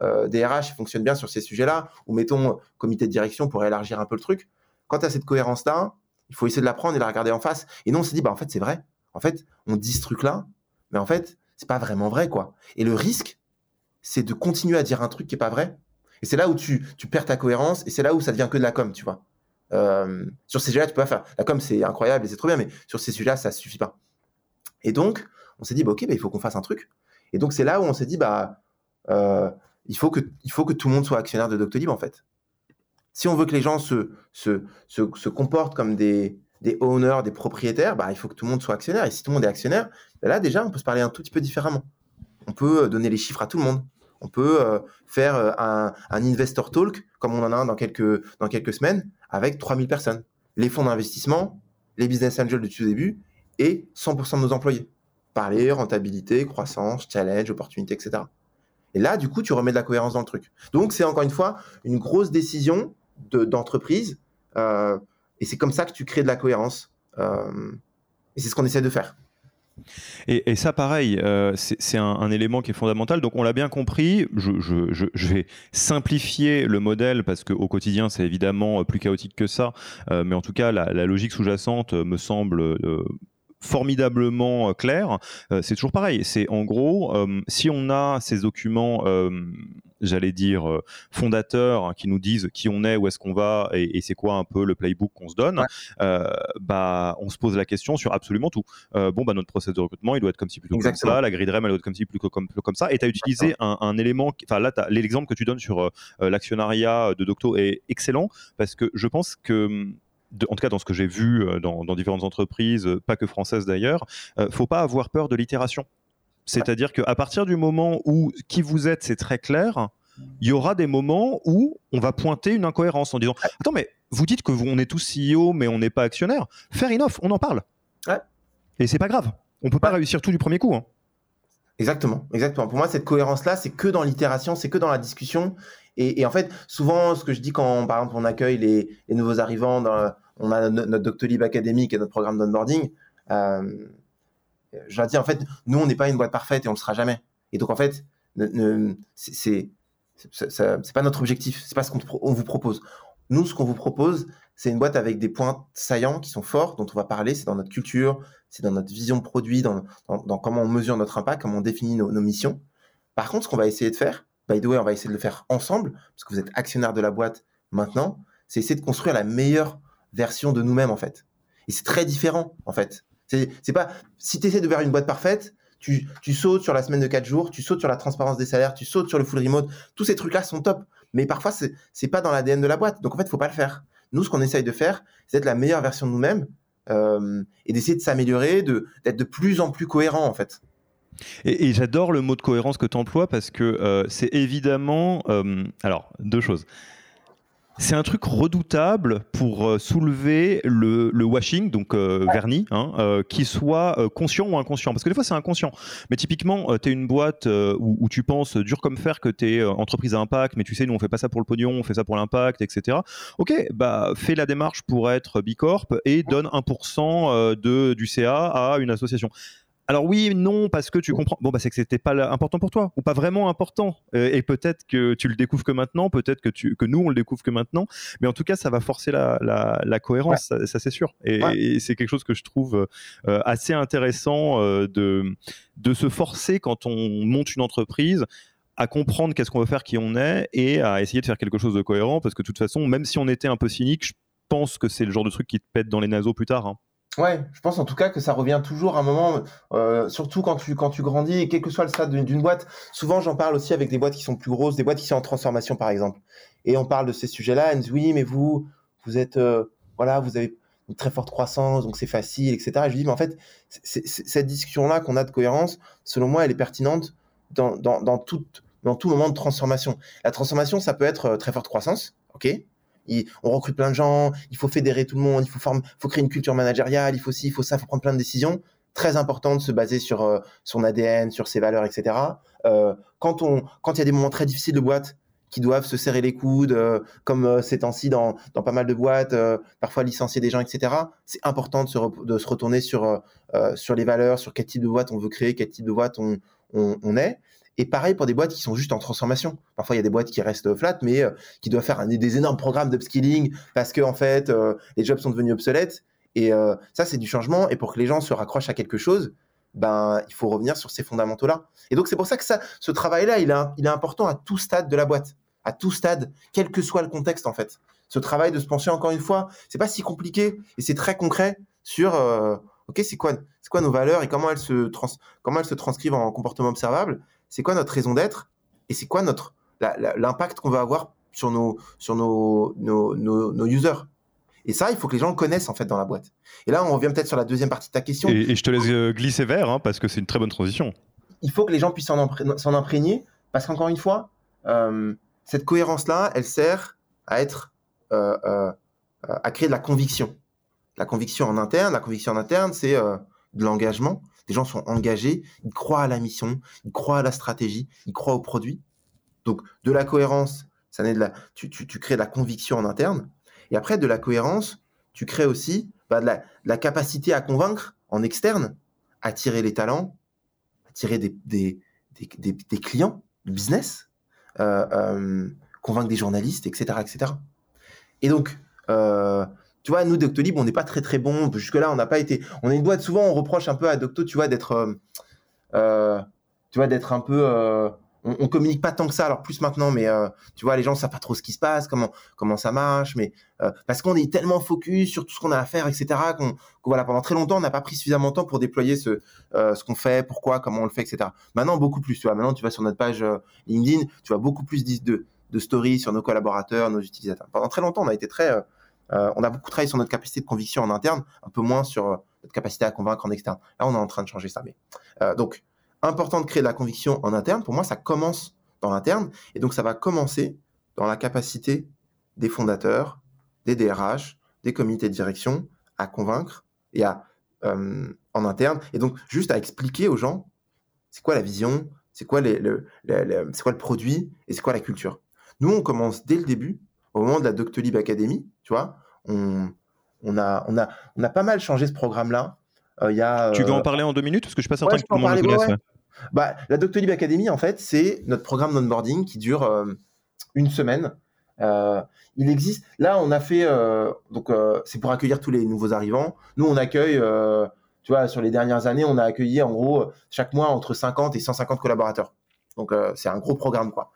Euh, des RH bien sur ces sujets-là, ou mettons comité de direction pour élargir un peu le truc. Quand tu as cette cohérence-là, il faut essayer de la prendre et la regarder en face. Et nous, on s'est dit, bah, en fait, c'est vrai. En fait, on dit ce truc-là, mais en fait, c'est pas vraiment vrai, quoi. Et le risque, c'est de continuer à dire un truc qui est pas vrai. Et c'est là où tu, perds ta cohérence, et c'est là où ça devient que de la com, tu vois. Euh, sur ces sujets-là, tu peux pas faire. La com, c'est incroyable et c'est trop bien, mais sur ces sujets-là, ça suffit pas. Et donc, on s'est dit, bah, ok, bah, il faut qu'on fasse un truc. Et donc, c'est là où on s'est dit, bah, euh, il faut que, tout le monde soit actionnaire de Doctolib, en fait. Si on veut que les gens se, comportent comme des, owners, des propriétaires, bah, il faut que tout le monde soit actionnaire. Et si tout le monde est actionnaire, bah là, déjà, on peut se parler un tout petit peu différemment. On peut euh, donner les chiffres à tout le monde. On peut euh, faire euh, un, investor talk, comme on en a un dans quelques, dans quelques semaines, avec 3000 personnes. Les fonds d'investissement, les business angels du tout début et 100% de nos employés. Parler rentabilité, croissance, challenge, opportunité, etc. Et là, du coup, tu remets de la cohérence dans le truc. Donc, c'est encore une fois une grosse décision d'entreprise. Euh, et c'est comme ça que tu crées de la cohérence. Euh, et c'est ce qu'on essaie de faire. Et, ça, pareil, euh, c'est un, élément qui est fondamental. Donc, on l'a bien compris. Je, vais simplifier le modèle parce qu'au quotidien, c'est évidemment plus chaotique que ça. mais en tout cas, la, la logique sous-jacente me semble formidablement euh, clair. Euh, c'est toujours pareil. C'est en gros, euh, si on a ces documents j'allais dire, fondateurs hein, qui nous disent qui on est, où est-ce qu'on va et, c'est quoi un peu le playbook qu'on se donne, bah, on se pose la question sur absolument tout. bon, bah, notre process de recrutement, il doit être comme ci plutôt comme ça, la grille de REM, elle doit être comme ci plutôt comme, comme ça. Et tu as utilisé un, élément, enfin là, l'exemple que tu donnes sur l'actionnariat de Docto est excellent parce que je pense que en tout cas dans ce que j'ai vu euh, dans, différentes entreprises, euh, pas que françaises d'ailleurs, euh, faut pas avoir peur de l'itération. C'est-à-dire qu'à partir du moment où qui vous êtes, c'est très clair, il y aura des moments où on va pointer une incohérence en disant Attends, mais vous dites que vous, on est tous CEO, mais on n'est pas actionnaire. Fair enough, on en parle. Ouais. Et c'est pas grave. On peut pas réussir tout du premier coup. Hein. Exactement, exactement. Pour moi, cette cohérence-là, c'est que dans l'itération, c'est que dans la discussion. Et, en fait, souvent, ce que je dis quand, par exemple, on accueille les, nouveaux arrivants, on a notre Doctolib académique et notre programme d'onboarding, euh, je leur dis, en fait, nous, on n'est pas une boîte parfaite et on ne le sera jamais. Et donc, en fait, c'est c'est pas notre objectif, c'est pas ce qu'on vous propose. Nous, ce qu'on vous propose, c'est une boîte avec des points saillants qui sont forts, dont on va parler. C'est dans notre culture, c'est dans notre vision de produit, dans, comment on mesure notre impact, comment on définit nos, missions. Par contre, ce qu'on va essayer de faire, by the way, on va essayer de le faire ensemble, parce que vous êtes actionnaire de la boîte maintenant, c'est essayer de construire la meilleure version de nous-mêmes, en fait. Et c'est très différent, en fait. C'est pas, si tu essaies de faire une boîte parfaite, tu, sautes sur la semaine de 4 jours, tu sautes sur la transparence des salaires, tu sautes sur le full remote. Tous ces trucs-là sont top. Mais parfois, c'est pas dans l'ADN de la boîte. Donc, en fait, il faut pas le faire. Nous, ce qu'on essaye de faire, c'est d'être la meilleure version de nous-mêmes euh, et d'essayer de s'améliorer, d'être de, plus en plus cohérent, en fait. Et, j'adore le mot de cohérence que tu emploies parce que euh, c'est évidemment. Euh, alors, deux choses c'est un truc redoutable pour euh, soulever le, washing, donc euh, vernis, hein, qui soit conscient ou inconscient. Parce que des fois, c'est inconscient. Mais typiquement, tu es une boîte où, tu penses dur comme fer que tu es entreprise à impact, mais tu sais, nous, on fait pas ça pour le pognon, on fait ça pour l'impact, etc. Ok, bah, fais la démarche pour être Bicorp et donne 1% de, du CA à une association. Alors oui, non, parce que tu comprends. Bon, bah, c'est que c'était pas important pour toi, ou pas vraiment important. Euh, et peut-être que tu le découvres que maintenant, peut-être que, tu, que nous, on le découvre que maintenant. Mais en tout cas, ça va forcer la, la, cohérence, ça, c'est sûr. Et, c'est quelque chose que je trouve euh, assez intéressant euh, de, de se forcer quand on monte une entreprise à comprendre qu'est-ce qu'on veut faire, qui on est, et à essayer de faire quelque chose de cohérent, parce que de toute façon, même si on était un peu cynique, je pense que c'est le genre de truc qui te pète dans les naseaux plus tard. Hein. Ouais, je pense en tout cas que ça revient toujours à un moment, euh, surtout quand tu, quand tu grandis, quel que soit le stade d'une boîte. Souvent, j'en parle aussi avec des boîtes qui sont plus grosses, des boîtes qui sont en transformation, par exemple. Et on parle de ces sujets-là. Elles disent, oui, mais vous, vous êtes, euh, voilà, vous avez une très forte croissance, donc c'est facile, etc. Et je dis, mais en fait, cette discussion-là qu'on a de cohérence, selon moi, elle est pertinente dans, dans, dans, tout, dans tout moment de transformation. La transformation, ça peut être euh, très forte croissance, ok on recrute plein de gens, il faut fédérer tout le monde, il faut, faut créer une culture managériale, il faut ci, il faut ça, il faut prendre plein de décisions. Très important de se baser sur euh, son ADN, sur ses valeurs, etc. Euh, quand il y a des moments très difficiles de boîte, qui doivent se serrer les coudes, euh, comme ces temps-ci dans, pas mal de boîtes, parfois licencier des gens, etc. C'est important de se, retourner sur, les valeurs, sur quel type de boîte on veut créer, quel type de boîte on est. Et pareil pour des boîtes qui sont juste en transformation. Parfois, il y a des boîtes qui restent flat, mais euh, qui doivent faire des énormes programmes d'upskilling parce que en fait, euh, les jobs sont devenus obsolètes. Et euh, ça, c'est du changement. Et pour que les gens se raccrochent à quelque chose, ben, il faut revenir sur ces fondamentaux-là. Et donc, c'est pour ça que ça, ce travail-là, il, est important à tout stade de la boîte, à tout stade, quel que soit le contexte, en fait. Ce travail de se pencher encore une fois, c'est pas si compliqué et c'est très concret sur, ok, c'est quoi, nos valeurs et comment elles se comment elles se transcrivent en comportement observable c'est quoi notre raison d'être et c'est quoi notre l'impact qu'on va avoir sur nos sur nos, nos, nos, users? Et ça, il faut que les gens le connaissent en fait dans la boîte. Et là, on revient peut-être sur la deuxième partie de ta question. Et, je te laisse euh, glisser vers hein, parce que c'est une très bonne transition. Il faut que les gens puissent s'en imprégner parce qu'encore une fois, euh, cette cohérence-là, elle sert à être euh, à créer de la conviction. La conviction en interne, la conviction en interne, c'est de l'engagement, les gens sont engagés, ils croient à la mission, ils croient à la stratégie, ils croient au produit. Donc, de la cohérence, ça naît de la, tu, crées de la conviction en interne. Et après, de la cohérence, tu crées aussi bah, de, la, capacité à convaincre en externe, attirer les talents, attirer des, des, des, clients, du business, euh, euh, convaincre des journalistes, etc. etc. Et donc, euh, tu vois, nous, Doctolib, on n'est pas très très bon. Jusque-là, on n'a pas été. On est une boîte, souvent, on reproche un peu à Docto, tu vois, d'être. Euh, euh, tu vois, d'être un peu. Euh, on, on, communique pas tant que ça, alors plus maintenant, mais tu vois, les gens savent pas trop ce qui se passe, comment, comment ça marche, mais parce qu'on est tellement focus sur tout ce qu'on a à faire, etc., qu'on, voilà, pendant très longtemps, on n'a pas pris suffisamment de temps pour déployer ce, ce qu'on fait, pourquoi, comment on le fait, etc. Maintenant, beaucoup plus, tu vois. Maintenant, tu vas sur notre page LinkedIn, tu vois beaucoup plus de, de stories sur nos collaborateurs, nos utilisateurs. Pendant très longtemps, on a été très euh, on a beaucoup travaillé sur notre capacité de conviction en interne, un peu moins sur euh, notre capacité à convaincre en externe. Là, on est en train de changer ça. Mais euh, donc, important de créer de la conviction en interne. Pour moi, ça commence dans l'interne, et donc ça va commencer dans la capacité des fondateurs, des DRH, des comités de direction à convaincre et à en interne, et donc juste à expliquer aux gens c'est quoi la vision, c'est quoi, le, c'est quoi le produit et c'est quoi la culture. Nous, on commence dès le début au moment de la Doctolib Academy, tu vois, on, on, a, on, a, on a pas mal changé ce programme-là. Euh, y a, tu veux en euh, parler en deux minutes Parce que je suis pas certain que tout le monde le connaisse. Bah, la Doctolib Academy, en fait, c'est notre programme d'onboarding qui dure euh, une semaine il existe. Là, on a fait. donc, c'est pour accueillir tous les nouveaux arrivants. Nous, on accueille. tu vois, sur les dernières années, on a accueilli en gros chaque mois entre 50 et 150 collaborateurs. Donc, c'est un gros programme, quoi.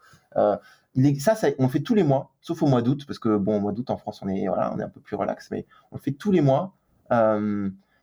Il est, ça, ça, on le fait tous les mois, sauf au mois d'août, parce que bon, au mois d'août en France, on est, voilà, on est un peu plus relax, mais on le fait tous les mois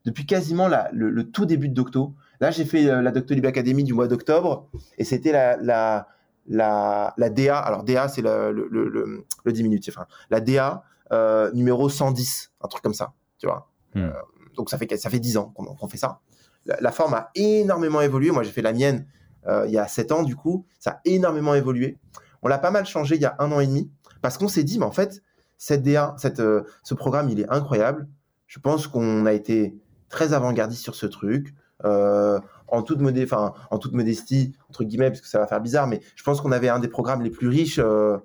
depuis quasiment le, tout début de Docto. Là, j'ai fait la Doctolib Academy du mois d'octobre, et c'était la, la la, la DA, alors DA c'est le, le, le, le, diminutif, enfin, la DA euh, numéro 110, un truc comme ça, tu vois. Hmm. Euh, donc ça fait, ça fait 10 ans qu'on fait ça. La, forme a énormément évolué. Moi j'ai fait la mienne euh, il y a 7 ans, du coup, ça a énormément évolué. On l'a pas mal changé il y a un an et demi parce qu'on s'est dit, mais en fait, cette DA, cette, ce programme, il est incroyable. Je pense qu'on a été très avant-gardiste sur ce truc. Euh, en toute, en toute modestie, entre guillemets, parce que ça va faire bizarre, mais je pense qu'on avait un des programmes les plus riches euh,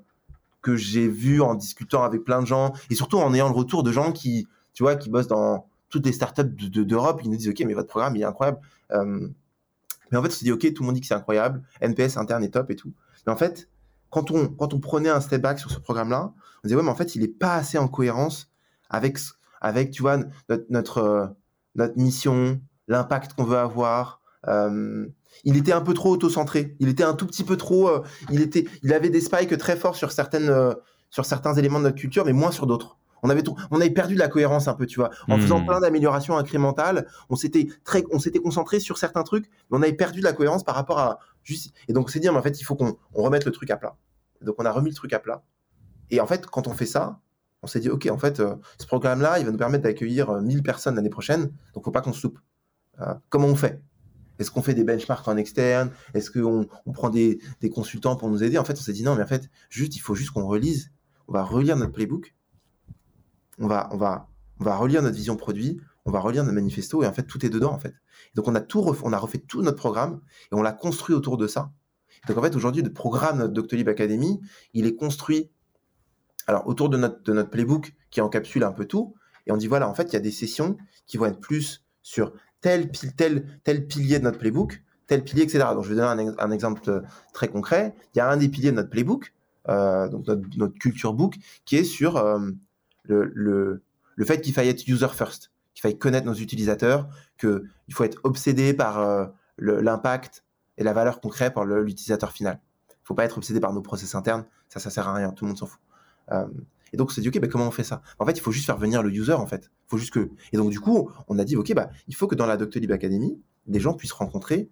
que j'ai vu en discutant avec plein de gens, et surtout en ayant le retour de gens qui, tu vois, qui bossent dans toutes les startups d'Europe, de, ils nous disent, OK, mais votre programme, il est incroyable. Euh, mais en fait, on s'est dit, OK, tout le monde dit que c'est incroyable, NPS interne est top et tout. Mais en fait, quand on, quand on prenait un step back sur ce programme-là, on disait, ouais, mais en fait, il n'est pas assez en cohérence avec, avec tu vois, notre, notre, notre mission, l'impact qu'on veut avoir, euh, il était un peu trop auto-centré. Il était un tout petit peu trop. Euh, il était, il avait des spikes très forts sur certaines, euh, sur certains éléments de notre culture, mais moins sur d'autres. On avait, on avait perdu de la cohérence un peu, tu vois. En faisant hmm. plein d'améliorations incrémentales, on s'était très, on s'était concentré sur certains trucs, mais on avait perdu de la cohérence par rapport à juste. Et donc on s'est dit, mais en fait, il faut qu'on remette le truc à plat. Donc on a remis le truc à plat. Et en fait, quand on fait ça, on s'est dit, ok, en fait, ce programme-là, il va nous permettre d'accueillir 1000 personnes l'année prochaine, donc faut pas qu'on se loupe. comment on fait? Est-ce qu'on fait des benchmarks en externe? Est-ce qu'on on prend des, consultants pour nous aider? En fait, on s'est dit non, mais en fait, juste, il faut juste qu'on relise. On va relire notre playbook. On va, relire notre vision produit. On va relire notre manifesto et en fait, tout est dedans en fait. Donc, on a refait, tout notre programme et on l'a construit autour de ça. Donc, en fait, aujourd'hui, le programme notre Doctolib Academy, il est construit alors autour de notre, playbook qui encapsule un peu tout. Et on dit voilà, en fait, il y a des sessions qui vont être plus sur tel, pilier de notre playbook, tel pilier, etc. Donc, je vais donner un, exemple très concret. Il y a un des piliers de notre playbook, euh, donc notre, culture book, qui est sur euh, le, le, le, fait qu'il faille être user first, qu'il faille connaître nos utilisateurs, qu'il faut être obsédé par euh, l'impact et la valeur qu'on crée pour l'utilisateur final. Il faut pas être obsédé par nos process internes, ça, ça sert à rien, tout le monde s'en fout. Et donc, on s'est dit, OK, bah, comment on fait ça? En fait, il faut juste faire venir le user, en fait. faut juste que... Et donc, du coup, on a dit, OK, bah, il faut que dans la Doctolib Academy, des gens puissent rencontrer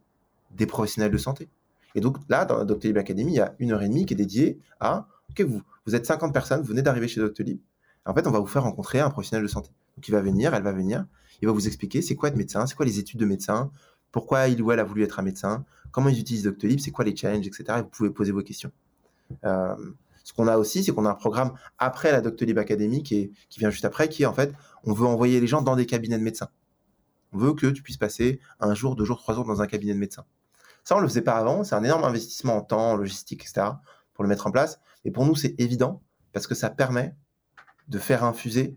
des professionnels de santé. Et donc, là, dans la Doctolib Academy, il y a une heure et demie qui est dédiée à, OK, vous, vous êtes 50 personnes, vous venez d'arriver chez Doctolib. En fait, on va vous faire rencontrer un professionnel de santé. Donc, il va venir, elle va venir, il va vous expliquer c'est quoi être médecin, c'est quoi les études de médecin, pourquoi il ou elle a voulu être un médecin, comment ils utilisent Doctolib, c'est quoi les challenges, etc. Et vous pouvez poser vos questions. Euh, ce qu'on a aussi, c'est qu'on a un programme après la Doctolib Academy qui, qui vient juste après, qui est en fait, on veut envoyer les gens dans des cabinets de médecins. On veut que tu puisses passer un jour, deux jours, trois jours dans un cabinet de médecins. Ça, on le faisait pas avant. C'est un énorme investissement en temps, en logistique, etc. pour le mettre en place. Et pour nous, c'est évident parce que ça permet de faire infuser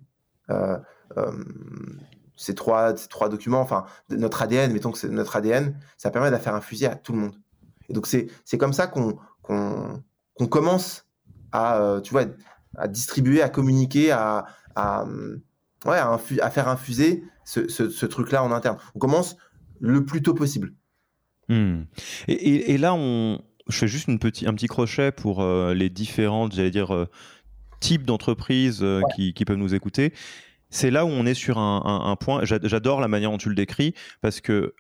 euh, euh, ces, trois, trois documents, enfin, notre ADN, mettons que c'est notre ADN, ça permet de faire infuser à tout le monde. Et donc, c'est comme ça qu'on commence à, euh, tu vois, à distribuer, à communiquer, à, à, ouais, à, faire infuser ce, ce, truc-là en interne. On commence le plus tôt possible. Hmm. Et, et, là, on, je fais juste une petit, un petit crochet pour les différentes, j'allais dire, types d'entreprises qui, qui, peuvent nous écouter. C'est là où on est sur un, un, un point. J'adore la manière dont tu le décris parce que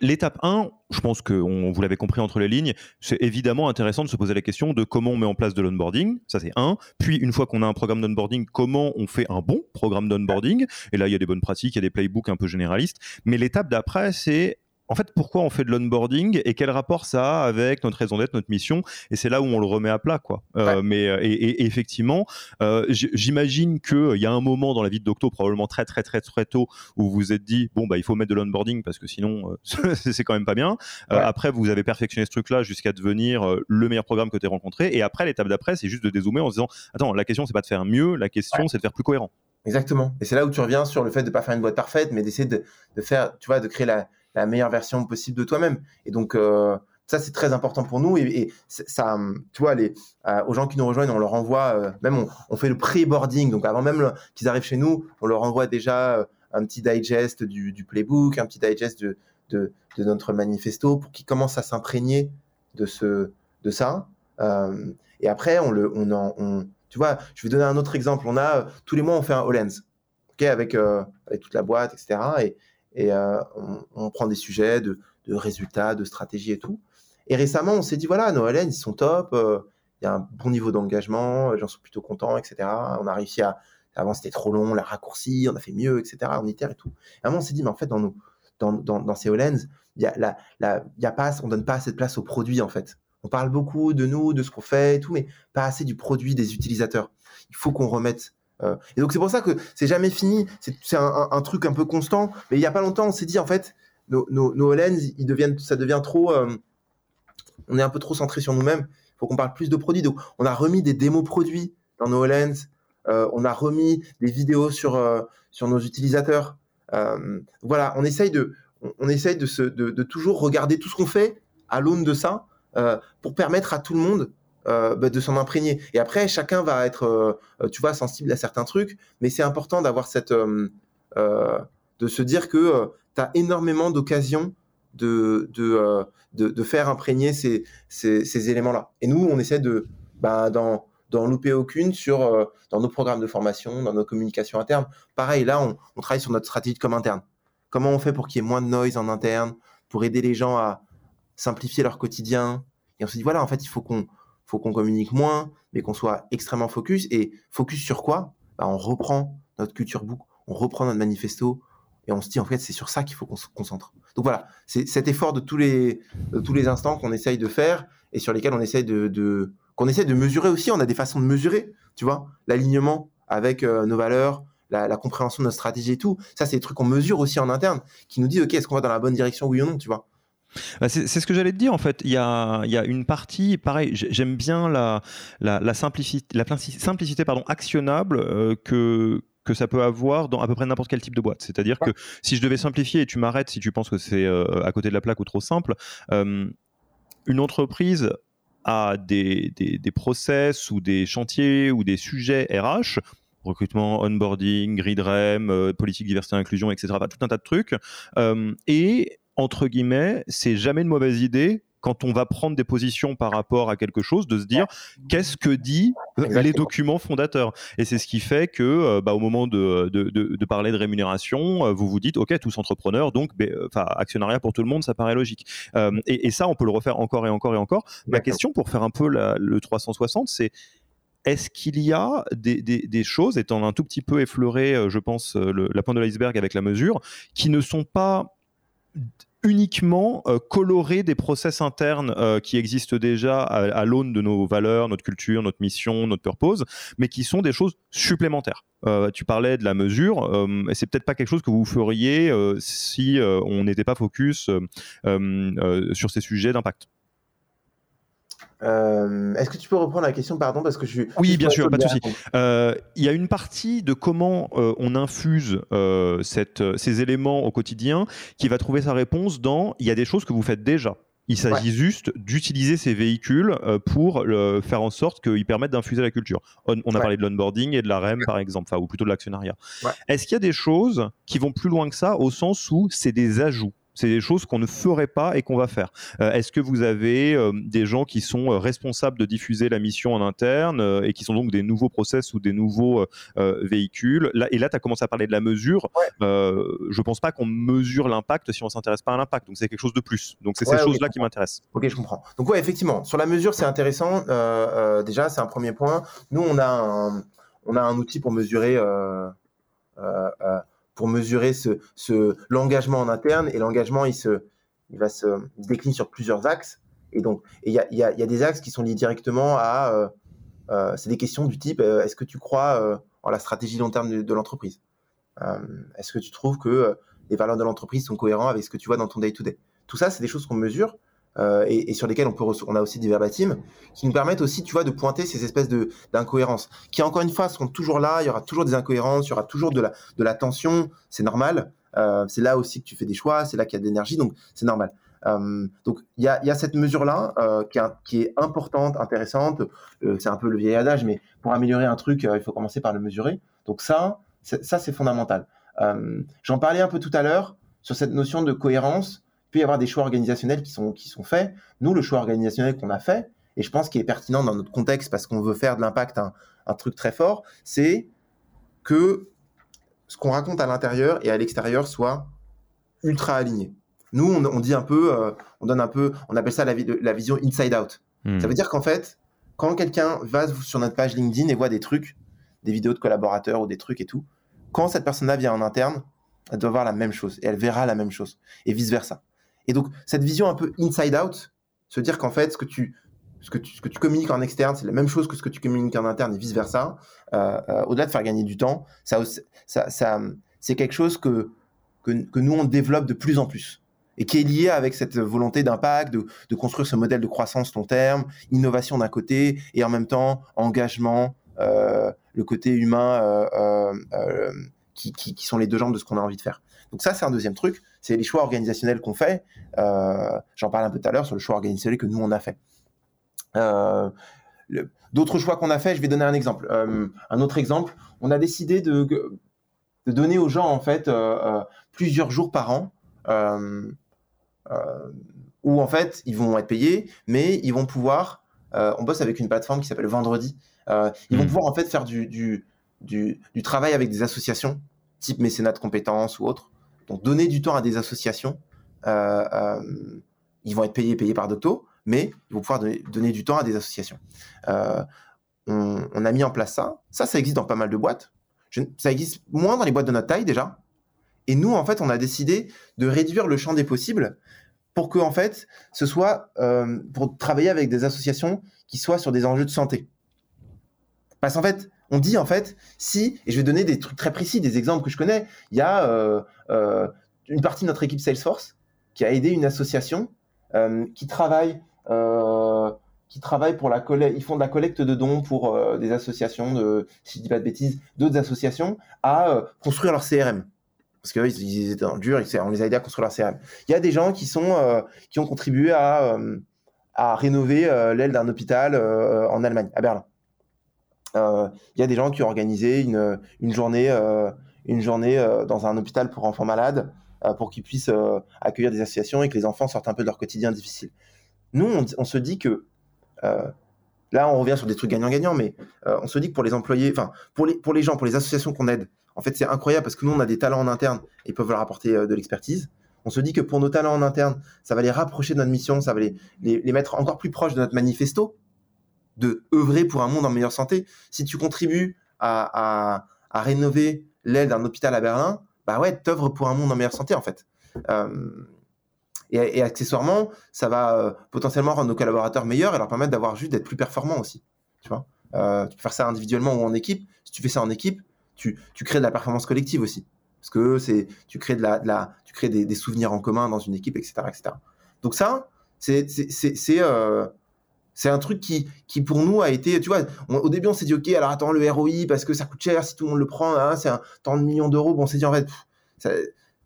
L'étape 1, je pense que vous l'avez compris entre les lignes, c'est évidemment intéressant de se poser la question de comment on met en place de l'onboarding, ça c'est un. Puis une fois qu'on a un programme d'onboarding, comment on fait un bon programme d'onboarding. Et là, il y a des bonnes pratiques, il y a des playbooks un peu généralistes. Mais l'étape d'après, c'est en fait, pourquoi on fait de l'onboarding et quel rapport ça a avec notre raison d'être, notre mission? Et c'est là où on le remet à plat, quoi. Euh, mais euh, et, effectivement, euh, j'imagine qu'il y a un moment dans la vie de Docto, probablement très très très très tôt, où vous vous êtes dit bon bah il faut mettre de l'onboarding parce que sinon <laughs> c'est quand même pas bien. Après, vous avez perfectionné ce truc-là jusqu'à devenir le meilleur programme que tu as rencontré. Et après, l'étape d'après, c'est juste de dézoomer en se disant attends, la question c'est pas de faire mieux, la question c'est de faire plus cohérent. Exactement. Et c'est là où tu reviens sur le fait de pas faire une boîte parfaite, mais d'essayer de, de faire, tu vois, de créer la la meilleure version possible de toi-même. Et donc, euh, Ça, c'est très important pour nous. Et, ça, tu vois, les, aux gens qui nous rejoignent, on leur envoie, même on, fait le pré-boarding. Donc, avant même qu'ils arrivent chez nous, on leur envoie déjà un petit digest du, playbook, un petit digest de, de, notre manifesto pour qu'ils commencent à s'imprégner de, de ça. et après, on le, on, on, tu vois, je vais donner un autre exemple. On a tous les mois, on fait un HoloLens, ok, avec, avec toute la boîte, etc. Et, et on, prend des sujets de, résultats, de stratégie et tout. Et récemment, on s'est dit, voilà, nos LN, ils sont top, euh, il y a un bon niveau d'engagement, gens sont plutôt contents, etc. On a réussi à, avant c'était trop long, on l'a raccourci, on a fait mieux, etc. On itère et tout. Et à un moment, on s'est dit, mais en fait, dans, nos, dans, dans, dans ces HoloLens, y a la, la, y a donne pas assez de place au produit, en fait. On parle beaucoup de nous, de ce qu'on fait et tout, mais pas assez du produit des utilisateurs. Il faut qu'on remette. Euh, et donc, c'est pour ça que c'est jamais fini. C'est un, truc un peu constant. Mais il y a pas longtemps, on s'est dit, en fait, nos, nos, nos ça devient trop. Euh, on est un peu trop centré sur nous-mêmes. Il faut qu'on parle plus de produits. Donc, on a remis des démos produits dans nos Lens. Euh, on a remis des vidéos sur, euh, sur nos utilisateurs. Voilà, on essaye de, on, essaye de, toujours regarder tout ce qu'on fait à l'aune de ça pour permettre à tout le monde euh, bah, de s'en imprégner. Et après, chacun va être, tu vois, sensible à certains trucs, mais c'est important d'avoir cette, de se dire que tu as énormément d'occasions de, de, euh, de, faire imprégner ces, ces, ces éléments-là. Et nous, on essaie de, bah, d'en, louper aucune sur, euh, dans nos programmes de formation, dans nos communications internes. Pareil, là, on, on, travaille sur notre stratégie de com interne. Comment on fait pour qu'il y ait moins de noise en interne, pour aider les gens à simplifier leur quotidien? Et on se dit, voilà, en fait, il faut qu'on, faut qu'on communique moins, mais qu'on soit extrêmement focus. Et focus sur quoi? Bah, On reprend notre culture book, on reprend notre manifesto, et on se dit, en fait, c'est sur ça qu'il faut qu'on se concentre. Donc voilà, c'est cet effort de tous les, tous les instants qu'on essaye de faire et sur lesquels on essaye de, de qu'on essaie de mesurer aussi. On a des façons de mesurer, tu vois, l'alignement avec euh, nos valeurs, la, la, compréhension de notre stratégie et tout. Ça, c'est des trucs qu'on mesure aussi en interne, qui nous disent, OK, est-ce qu'on va dans la bonne direction, oui ou non, tu vois. Bah, c'est ce que j'allais te dire en fait. Il y a, il y a une partie, pareil, j'aime bien la, la, la, simplicité, la simplicité pardon, actionnable euh, que, que ça peut avoir dans à peu près n'importe quel type de boîte. C'est-à-dire que si je devais simplifier, et tu m'arrêtes si tu penses que c'est euh, à côté de la plaque ou trop simple, euh, une entreprise a des, des, des, process ou des chantiers ou des sujets RH, recrutement, onboarding, grid REM, euh, politique diversité inclusion, etc. tout un tas de trucs. et entre guillemets, c'est jamais une mauvaise idée quand on va prendre des positions par rapport à quelque chose, de se dire qu'est-ce que dit euh, les documents fondateurs? Et c'est ce qui fait que, euh, bah, au moment de, de, de, parler de rémunération, euh, vous vous dites, ok, tous entrepreneurs, donc, ben, enfin, actionnariat pour tout le monde, ça paraît logique. et, et, ça, on peut le refaire encore et encore et encore. Ma question pour faire un peu la, le 360, c'est est-ce qu'il y a des, des, des, choses, étant un tout petit peu effleuré, je pense, le, la pointe de l'iceberg avec la mesure, qui ne sont pas uniquement euh, colorer des process internes euh, qui existent déjà à, l'aune de nos valeurs, notre culture, notre mission, notre purpose, mais qui sont des choses supplémentaires. Euh, tu parlais de la mesure, et c'est peut-être pas quelque chose que vous feriez si on n'était pas focus sur ces sujets d'impact. Euh, est-ce que tu peux reprendre la question, pardon, parce que je Oui, bien sûr, pas de souci. Euh, il y a une partie de comment euh, on infuse cette, ces éléments au quotidien qui va trouver sa réponse dans il y a des choses que vous faites déjà. Il s'agit juste d'utiliser ces véhicules pour le, faire en sorte qu'ils permettent d'infuser la culture. On, a parlé de l'onboarding et de la REM, par exemple, enfin, ou plutôt de l'actionnariat. Est-ce qu'il y a des choses qui vont plus loin que ça, au sens où c'est des ajouts? C'est des choses qu'on ne ferait pas et qu'on va faire. Euh, est-ce que vous avez euh, des gens qui sont euh, responsables de diffuser la mission en interne et qui sont donc des nouveaux process ou des nouveaux véhicules? Là, Et là, tu as commencé à parler de la mesure. je pense pas qu'on mesure l'impact si on s'intéresse pas à l'impact. Donc c'est quelque chose de plus. Donc c'est ces choses-là qui m'intéressent. Ok, je comprends. Donc ouais, effectivement, sur la mesure, c'est intéressant. déjà, c'est un premier point. Nous, on a un, on a un outil pour mesurer pour mesurer ce, ce l'engagement en interne. Et l'engagement, il, se, il va se décline sur plusieurs axes. Et donc, il y a, y, a, y a, des axes qui sont liés directement à. Euh, euh, c'est des questions du type euh, est-ce que tu crois euh, en la stratégie long terme de, l'entreprise? Euh, Est-ce que tu trouves que les valeurs de l'entreprise sont cohérentes avec ce que tu vois dans ton day-to-day -day? Tout ça, c'est des choses qu'on mesure euh, et, sur lesquels on a aussi des verbatims qui nous permettent aussi tu vois de pointer ces espèces d'incohérences qui encore une fois seront toujours là il y aura toujours des incohérences il y aura toujours de la de la tension c'est normal euh, c'est là aussi que tu fais des choix c'est là qu'il y a de l'énergie donc c'est normal donc il y a, cette mesure-là qui, est importante, intéressante. c'est un peu le vieil adage, mais pour améliorer un truc, il faut commencer par le mesurer. Donc ça, ça c'est fondamental. J'en parlais un peu tout à l'heure sur cette notion de cohérence. Peut y avoir des choix organisationnels qui sont, qui sont faits. Nous, le choix organisationnel qu'on a fait, et je pense qu'il est pertinent dans notre contexte parce qu'on veut faire de l'impact un, un, truc très fort, c'est que ce qu'on raconte à l'intérieur et à l'extérieur soit ultra aligné. Nous, on, dit un peu, euh, on donne un peu, on appelle ça la, la vision inside out. Hmm. Ça veut dire qu'en fait, quand quelqu'un va sur notre page LinkedIn et voit des trucs, des vidéos de collaborateurs ou des trucs et tout, quand cette personne-là vient en interne, elle doit voir la même chose et elle verra la même chose et vice versa. Et donc cette vision un peu inside out, se dire qu'en fait ce que tu ce que tu, communiques en externe, c'est la même chose que ce que tu communiques en interne et vice versa. Euh, euh, au-delà de faire gagner du temps, ça, ça, c'est quelque chose que, que, nous on développe de plus en plus et qui est lié avec cette volonté d'impact, de, construire ce modèle de croissance long terme, innovation d'un côté, et en même temps engagement, euh, le côté humain qui, qui, sont les deux jambes de ce qu'on a envie de faire. Donc ça, c'est un deuxième truc, c'est les choix organisationnels qu'on fait. J'en parlais un peu tout à l'heure sur le choix organisationnel que nous, on a fait. D'autres choix qu'on a fait, je vais donner un exemple. un autre exemple, on a décidé de, de donner aux gens, en fait, plusieurs jours par an euh, où en fait ils vont être payés, mais ils vont pouvoir. Euh, on bosse avec une plateforme qui s'appelle Vendredi. Euh, ils vont hmm. pouvoir en fait faire du, du, du, travail avec des associations, type mécénat de compétences ou autre. Donc donner du temps à des associations. ils vont être payés, payés par Docto, mais ils vont pouvoir donner, du temps à des associations. On, a mis en place ça. Ça, ça existe dans pas mal de boîtes. ça existe moins dans les boîtes de notre taille déjà, et nous, en fait, on a décidé de réduire le champ des possibles pour que, en fait, ce soit euh, pour travailler avec des associations qui soient sur des enjeux de santé. Parce qu'en fait, on dit en fait, si, et je vais donner des trucs très précis, des exemples que je connais, il y a euh, euh, une partie de notre équipe Salesforce qui a aidé une association qui travaille qui pour la collecte, ils font de la collecte de dons pour des associations de, si je dis pas de bêtises, d'autres associations à construire leur CRM parce qu'ils ils étaient dans dur, on les a aidés à construire leur CRM. Il y a des gens qui, sont, euh, qui ont contribué à, euh, à rénover euh, l'aile d'un hôpital en Allemagne, à Berlin. Il y a des gens qui ont organisé une, journée, une journée dans un hôpital pour enfants malades pour qu'ils puissent accueillir des associations et que les enfants sortent un peu de leur quotidien difficile. Nous, on, se dit que là, on revient sur des trucs gagnant-gagnant, mais on se dit que pour les employés, enfin, pour les, gens, pour les associations qu'on aide, en fait, c'est incroyable parce que nous, on a des talents en interne et peuvent leur apporter euh, de l'expertise. On se dit que pour nos talents en interne, ça va les rapprocher de notre mission, ça va les, les, mettre encore plus proches de notre manifesto, de œuvrer pour un monde en meilleure santé. Si tu contribues à, à, rénover l'aile d'un hôpital à Berlin, bah ouais, t'œuvres pour un monde en meilleure santé en fait. Euh, et, accessoirement, ça va euh, potentiellement rendre nos collaborateurs meilleurs et leur permettre d'avoir juste d'être plus performants aussi. Tu vois, euh, tu peux faire ça individuellement ou en équipe. Si tu fais ça en équipe, tu, crées de la performance collective aussi. Parce que tu crées, de la, de la, tu crées des, souvenirs en commun dans une équipe, etc. etc. Donc ça, c'est, c'est, c'est un truc qui, pour nous a été, tu vois, au début on s'est dit ok, alors attends le ROI parce que ça coûte cher si tout le monde le prend, hein, c'est un tant de millions d'euros. Bon, on s'est dit en fait,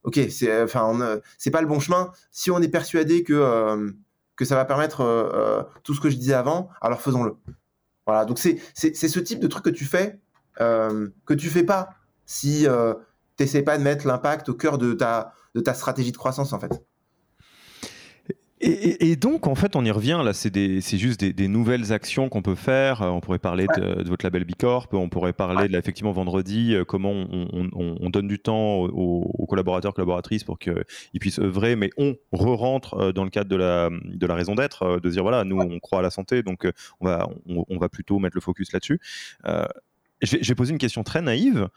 ok, c'est, enfin, c'est pas le bon chemin. Si on est persuadé que euh, ça va permettre euh, tout ce que je disais avant, alors faisons-le. Voilà, donc c'est, ce type de truc que tu fais euh, que tu fais pas si euh, tu n'essaies pas de mettre l'impact au cœur de ta stratégie de croissance en fait. Et, donc, en fait, on y revient. Là, c'est juste des, nouvelles actions qu'on peut faire. Euh, on pourrait parler de, votre label Bicorp. On pourrait parler de, là, effectivement, vendredi, comment on, donne du temps aux, collaborateurs, collaboratrices pour qu'ils puissent œuvrer, mais on re-rentre dans le cadre de la, de la raison d'être, de dire voilà, nous, on croit à la santé, donc on va, on, va plutôt mettre le focus là-dessus je vais, poser une question très naïve.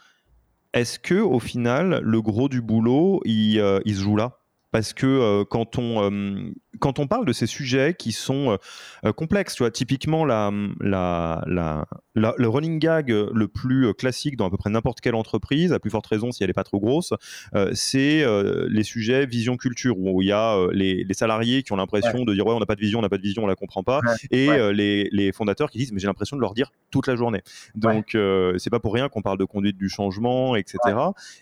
Est-ce que au final, le gros du boulot, il, euh, se joue là? Parce que euh, quand on, euh, quand on parle de ces sujets qui sont complexes, tu vois, typiquement la, la, la, le running gag le plus classique dans à peu près n'importe quelle entreprise, à plus forte raison si elle n'est pas trop grosse, c'est les sujets vision culture où il y a les, les, salariés qui ont l'impression de dire ouais on n'a pas de vision, on n'a pas de vision, on la comprend pas, et les, les, fondateurs qui disent mais j'ai l'impression de leur dire toute la journée. Donc c'est pas pour rien qu'on parle de conduite du changement, etc.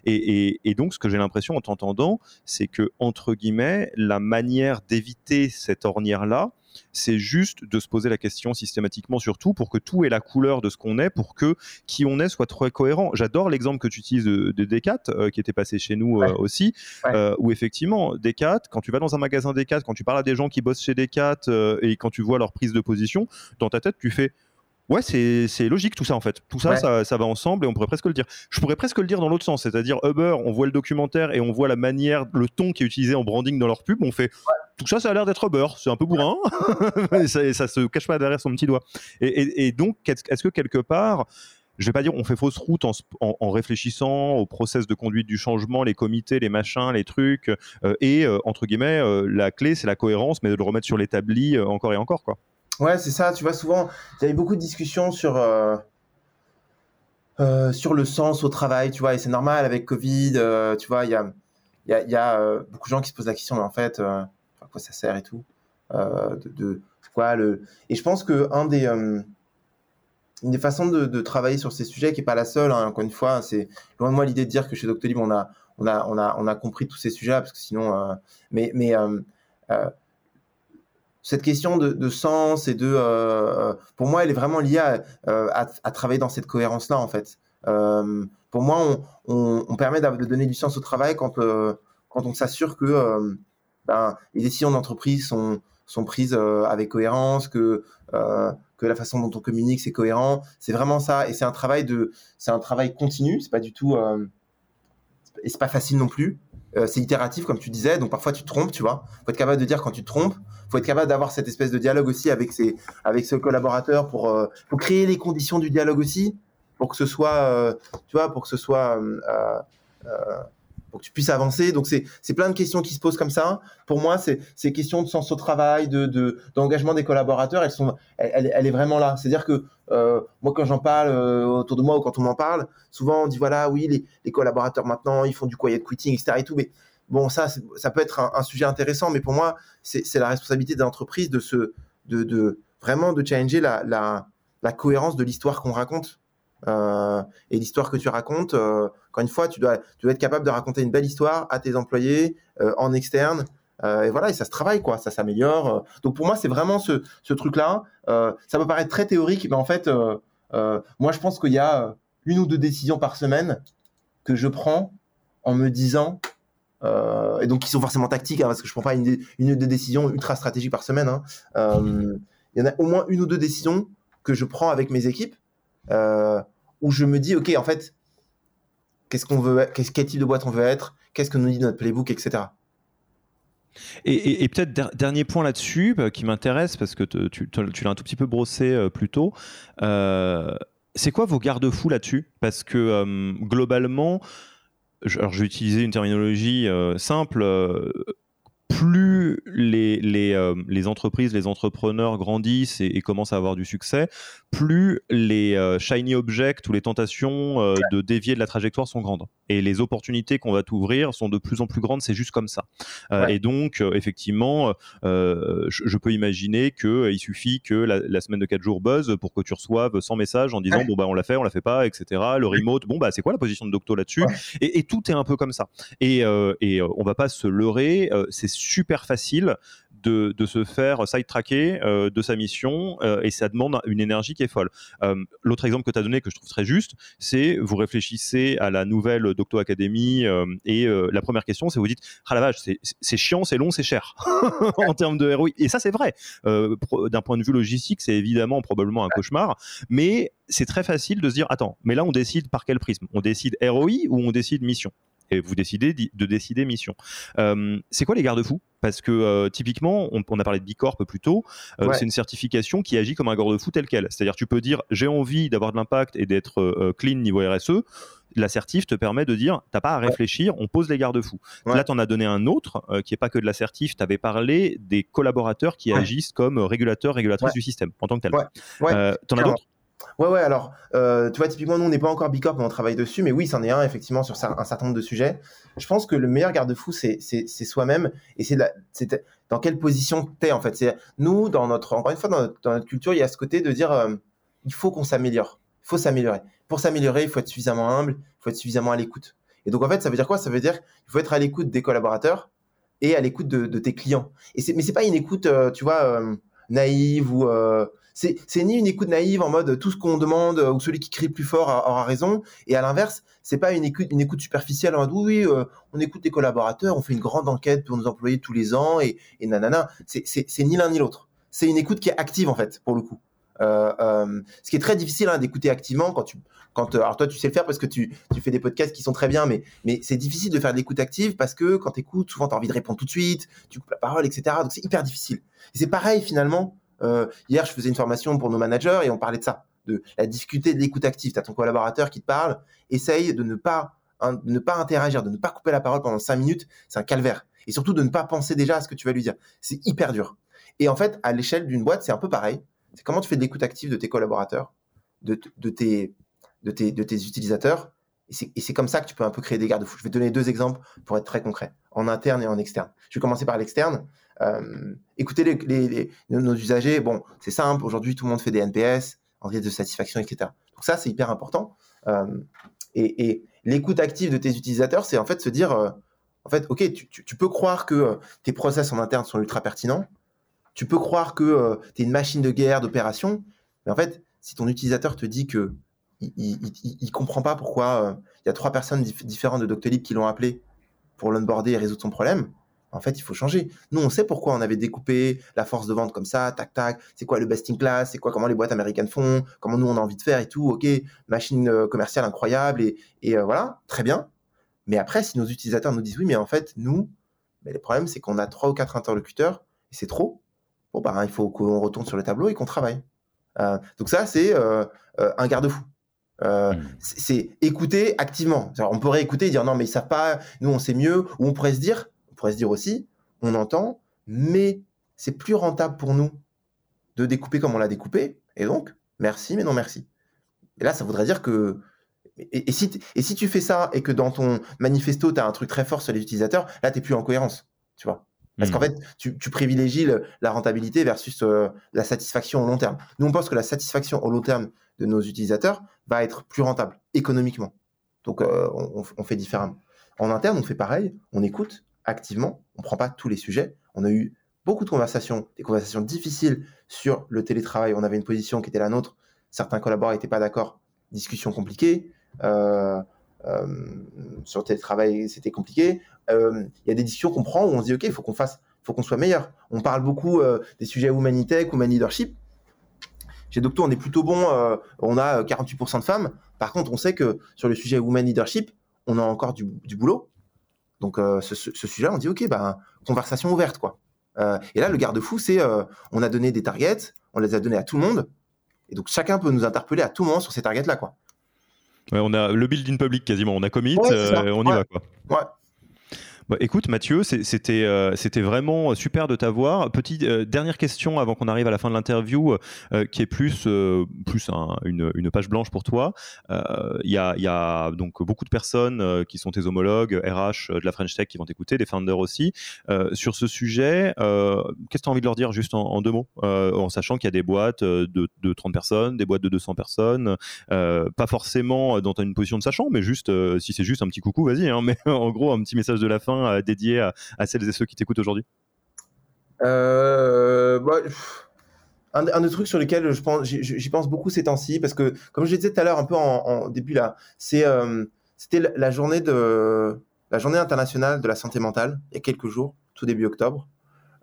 Et, et, donc ce que j'ai l'impression en t'entendant, c'est que entre guillemets la manière d'éviter cette ornière là, c'est juste de se poser la question systématiquement sur tout pour que tout ait la couleur de ce qu'on est, pour que qui on est soit très cohérent. J'adore l'exemple que tu utilises de, de Decat, euh, qui était passé chez nous euh, aussi, euh, où effectivement, Decat, quand tu vas dans un magasin Decat, quand tu parles à des gens qui bossent chez Decat et quand tu vois leur prise de position, dans ta tête, tu fais Ouais, c'est logique tout ça en fait. Tout ça, ça, ça, va ensemble et on pourrait presque le dire. Je pourrais presque le dire dans l'autre sens, c'est-à-dire Uber, on voit le documentaire et on voit la manière, le ton qui est utilisé en branding dans leur pub, on fait tout ça, ça a l'air d'être Uber, c'est un peu bourrin, <laughs> et ça, ça se cache pas derrière son petit doigt. Et, et, donc, est-ce que quelque part, je vais pas dire on fait fausse route en, en, réfléchissant au process de conduite du changement, les comités, les machins, les trucs, euh, et euh, entre guillemets, euh, la clé c'est la cohérence, mais de le remettre sur l'établi encore et encore quoi. Ouais, c'est ça. Tu vois, souvent, il y avait beaucoup de discussions sur, sur le sens au travail, tu vois, et c'est normal avec Covid, tu vois, il y a, y a, beaucoup de gens qui se posent la question, mais en fait, à quoi ça sert et tout. Euh, de, quoi, le... Et je pense que des, euh, une des façons de, travailler sur ces sujets, qui n'est pas la seule, hein, encore une fois, c'est loin de moi l'idée de dire que chez Doctolib, on a, on a, on a, on a compris tous ces sujets parce que sinon, euh, mais, mais cette question de, sens et de, pour moi, elle est vraiment liée à, à, travailler dans cette cohérence-là, en fait. pour moi, on, permet de donner du sens au travail quand, quand on s'assure que ben, les décisions d'entreprise sont, sont prises euh, avec cohérence, que, euh, que la façon dont on communique, c'est cohérent. C'est vraiment ça. Et c'est un travail de, c'est un travail continu. C'est pas du tout, euh, et c'est pas facile non plus. c'est itératif, comme tu disais. Donc parfois tu te trompes, tu vois. Faut être capable de dire quand tu te trompes. Faut être capable d'avoir cette espèce de dialogue aussi avec ses, avec ce collaborateur pour, pour créer les conditions du dialogue aussi, pour que ce soit, tu vois, pour que ce soit pour que tu puisses avancer. Donc, c'est plein de questions qui se posent comme ça. Pour moi, ces questions de sens au travail, de d'engagement des collaborateurs, elles sont, elle, elle est vraiment là. C'est-à-dire que euh, moi, quand j'en parle euh, autour de moi ou quand on m'en parle, souvent on dit voilà, oui, les, les, collaborateurs maintenant, ils font du quiet quitting, etc. Et tout, mais bon, ça, ça peut être un, sujet intéressant, mais pour moi, c'est la responsabilité de l'entreprise de se, de, de, vraiment de challenger la, la, la cohérence de l'histoire qu'on raconte. Euh, et l'histoire que tu racontes, euh, une fois, tu dois, tu dois être capable de raconter une belle histoire à tes employés, euh, en externe. et voilà, et ça se travaille, quoi, ça s'améliore. Donc pour moi, c'est vraiment ce, ce truc-là. ça peut paraître très théorique, mais en fait, moi, je pense qu'il y a une ou deux décisions par semaine que je prends en me disant, et donc qui sont forcément tactiques, hein, parce que je prends pas une, une ou deux décisions ultra stratégiques par semaine. Hein. Il y en a au moins une ou deux décisions que je prends avec mes équipes euh, où je me dis, OK, en fait, qu'est-ce qu'on veut, quel type de boîte on veut être, qu'est-ce que nous dit notre playbook, etc. Et, peut-être dernier point là-dessus bah, qui m'intéresse parce que tu, l'as un tout petit peu brossé euh, plus tôt. Euh, c'est quoi vos garde-fous là-dessus? Parce que globalement, alors je vais utiliser une terminologie simple plus les, les, euh, les, entreprises, les entrepreneurs grandissent et, commencent à avoir du succès, plus les euh, shiny objects ou les tentations euh, de dévier de la trajectoire sont grandes. Et les opportunités qu'on va t'ouvrir sont de plus en plus grandes, c'est juste comme ça. Et donc, effectivement, je, peux imaginer qu'il suffit que la, semaine de 4 jours buzz pour que tu reçoives 100 messages en disant, bon, bah, on l'a fait, on l'a fait pas, etc. Le remote, bon, bah, c'est quoi la position de Docto là-dessus? Et, et, tout est un peu comme ça. Et, et on va pas se leurrer, c'est super facile de, se faire side-tracker euh, de sa mission euh, et ça demande une énergie qui est folle. Euh, l'autre exemple que tu as donné que je trouve très juste, c'est vous réfléchissez à la nouvelle Docto Academy et la première question, c'est vous dites Ah la vache, c'est chiant, c'est long, c'est cher <laughs> en termes de ROI. Et ça, c'est vrai. D'un point de vue logistique, c'est évidemment probablement un cauchemar, mais c'est très facile de se dire Attends, mais là, on décide par quel prisme? On décide ROI ou on décide mission? Et vous décidez de décider mission. Euh, c'est quoi les garde-fous? Parce que euh, typiquement, on, a parlé de Bicorp plus tôt, euh, c'est une certification qui agit comme un garde-fou tel quel. C'est-à-dire tu peux dire j'ai envie d'avoir de l'impact et d'être clean niveau RSE l'assertif te permet de dire, t'as pas à réfléchir, on pose les garde-fous. Là, tu en as donné un autre qui est pas que de l'assertif. Tu avais parlé des collaborateurs qui agissent comme régulateurs, régulatrices du système en tant que tel. Tu en as d'autres? Ouais, ouais, alors, euh, tu vois, typiquement, nous, on n'est pas encore Bicorp, mais on travaille dessus, mais oui, c'en est un, effectivement, sur un certain nombre de sujets. Je pense que le meilleur garde-fou, c'est soi-même, et c'est dans quelle position tu es, en fait. Nous, dans notre, encore une fois, dans notre, culture, il y a ce côté de dire, euh, il faut qu'on s'améliore, il faut s'améliorer. Pour s'améliorer, il faut être suffisamment humble, il faut être suffisamment à l'écoute. Et donc, en fait, ça veut dire quoi? Ça veut dire qu'il faut être à l'écoute des collaborateurs et à l'écoute de, tes clients. Et mais c'est pas une écoute, euh, tu vois, naïve ou c'est ni une écoute naïve en mode tout ce qu'on demande ou celui qui crie plus fort aura raison. Et à l'inverse, c'est pas une écoute, une écoute superficielle en mode oui, euh, on écoute les collaborateurs, on fait une grande enquête pour nos employés tous les ans et, nanana. C'est ni l'un ni l'autre. C'est une écoute qui est active en fait, pour le coup. Euh, euh, ce qui est très difficile hein, d'écouter activement quand tu quand alors toi tu sais le faire parce que tu, tu fais des podcasts qui sont très bien mais mais c'est difficile de faire de l'écoute active parce que quand tu écoutes souvent tu as envie de répondre tout de suite tu coupes la parole etc donc c'est hyper difficile c'est pareil finalement euh, hier, je faisais une formation pour nos managers et on parlait de ça, de la difficulté de l'écoute active. Tu as ton collaborateur qui te parle, essaye de ne pas ne pas interagir, de ne pas couper la parole pendant cinq minutes, c'est un calvaire. Et surtout de ne pas penser déjà à ce que tu vas lui dire. C'est hyper dur. Et en fait, à l'échelle d'une boîte, c'est un peu pareil. C'est comment tu fais de l'écoute active de tes collaborateurs, de, de, tes, de, tes, de tes utilisateurs. Et c'est comme ça que tu peux un peu créer des garde-fous. Je vais donner deux exemples pour être très concret, en interne et en externe. Je vais commencer par l'externe. Euh, écoutez les, nos usagers. Bon, c'est simple. Aujourd'hui, tout le monde fait des NPS, enquête de satisfaction, etc. Donc ça, c'est hyper important. Euh, et, l'écoute active de tes utilisateurs, c'est en fait se dire, euh, en fait, ok, tu, peux croire que tes process en interne sont ultra pertinents. Tu peux croire que tu es une machine de guerre, d'opération. Mais en fait, si ton utilisateur te dit que il, il, comprend pas pourquoi il y a trois personnes différentes de Doctolib qui l'ont appelé pour l'onboarder et résoudre son problème, en fait, il faut changer. Nous, on sait pourquoi on avait découpé la force de vente comme ça, tac, tac. C'est quoi le best in class? C'est quoi comment les boîtes américaines font? Comment nous, on a envie de faire et tout? OK, machine euh, commerciale incroyable et, et euh, voilà, très bien. Mais après, si nos utilisateurs nous disent oui, mais en fait, nous, mais le problème, c'est qu'on a trois ou quatre interlocuteurs et c'est trop. Bon, bah, il faut qu'on retourne sur le tableau et qu'on travaille. Euh, donc ça, c'est un garde-fou. Hmm. C'est écouter activement. on pourrait écouter et dire non, mais ils savent pas, nous on sait mieux, ou on pourrait se dire pourrait se dire aussi, on entend, mais c'est plus rentable pour nous de découper comme on l'a découpé, et donc, merci, mais non merci. Et là, ça voudrait dire que. Et, si, et si tu fais ça et que dans ton manifesto, tu as un truc très fort sur les utilisateurs, là, tu n'es plus en cohérence, tu vois. Parce qu'en hmm. fait, tu, privilégies la rentabilité versus euh, la satisfaction au long terme. Nous, on pense que la satisfaction au long terme de nos utilisateurs va être plus rentable économiquement. Donc, euh, on, on, fait différemment. En interne, on fait pareil, on écoute, activement. On ne prend pas tous les sujets. On a eu beaucoup de conversations, des conversations difficiles sur le télétravail. On avait une position qui était la nôtre. Certains collaborateurs n'étaient pas d'accord. Discussion compliquée. Euh, euh, sur le télétravail, c'était compliqué. Euh, il y a des discussions qu'on prend où on se dit, OK, il faut qu'on fasse, faut qu'on soit meilleur. On parle beaucoup des sujets humanitech, human leadership. Chez Docto, on est plutôt bon. on a 48% de femmes. Par contre, on sait que sur le sujet woman leadership, on a encore du boulot. Donc euh, ce, sujet-là, on dit ok, bah, conversation ouverte quoi. Euh, et là, le garde-fou, c'est euh, on a donné des targets, on les a donnés à tout le monde, et donc chacun peut nous interpeller à tout moment sur ces targets-là quoi. on a le building public quasiment, on a commit, on y va quoi. Bah, écoute Mathieu, c'était euh, c'était vraiment super de t'avoir. Petite euh, dernière question avant qu'on arrive à la fin de l'interview, euh, qui est plus une, page blanche pour toi. Il y a, donc beaucoup de personnes qui sont tes homologues, RH de la French Tech qui vont t'écouter, des founders aussi. sur ce sujet, qu'est-ce que tu as envie de leur dire juste en, deux mots, en sachant qu'il y a des boîtes de, de, 30 personnes, des boîtes de 200 personnes, pas forcément dans une position de sachant, mais juste si c'est juste un petit coucou, vas-y. Hein, <laughs> mais en gros, un petit message de la fin dédié à, celles et ceux qui t'écoutent aujourd'hui? Euh, bah, un, un, des trucs sur lesquels je pense, j'y pense beaucoup ces temps-ci, parce que comme je disais tout à l'heure un peu en, début là, euh, c'était la journée de la journée internationale de la santé mentale il y a quelques jours, tout début octobre.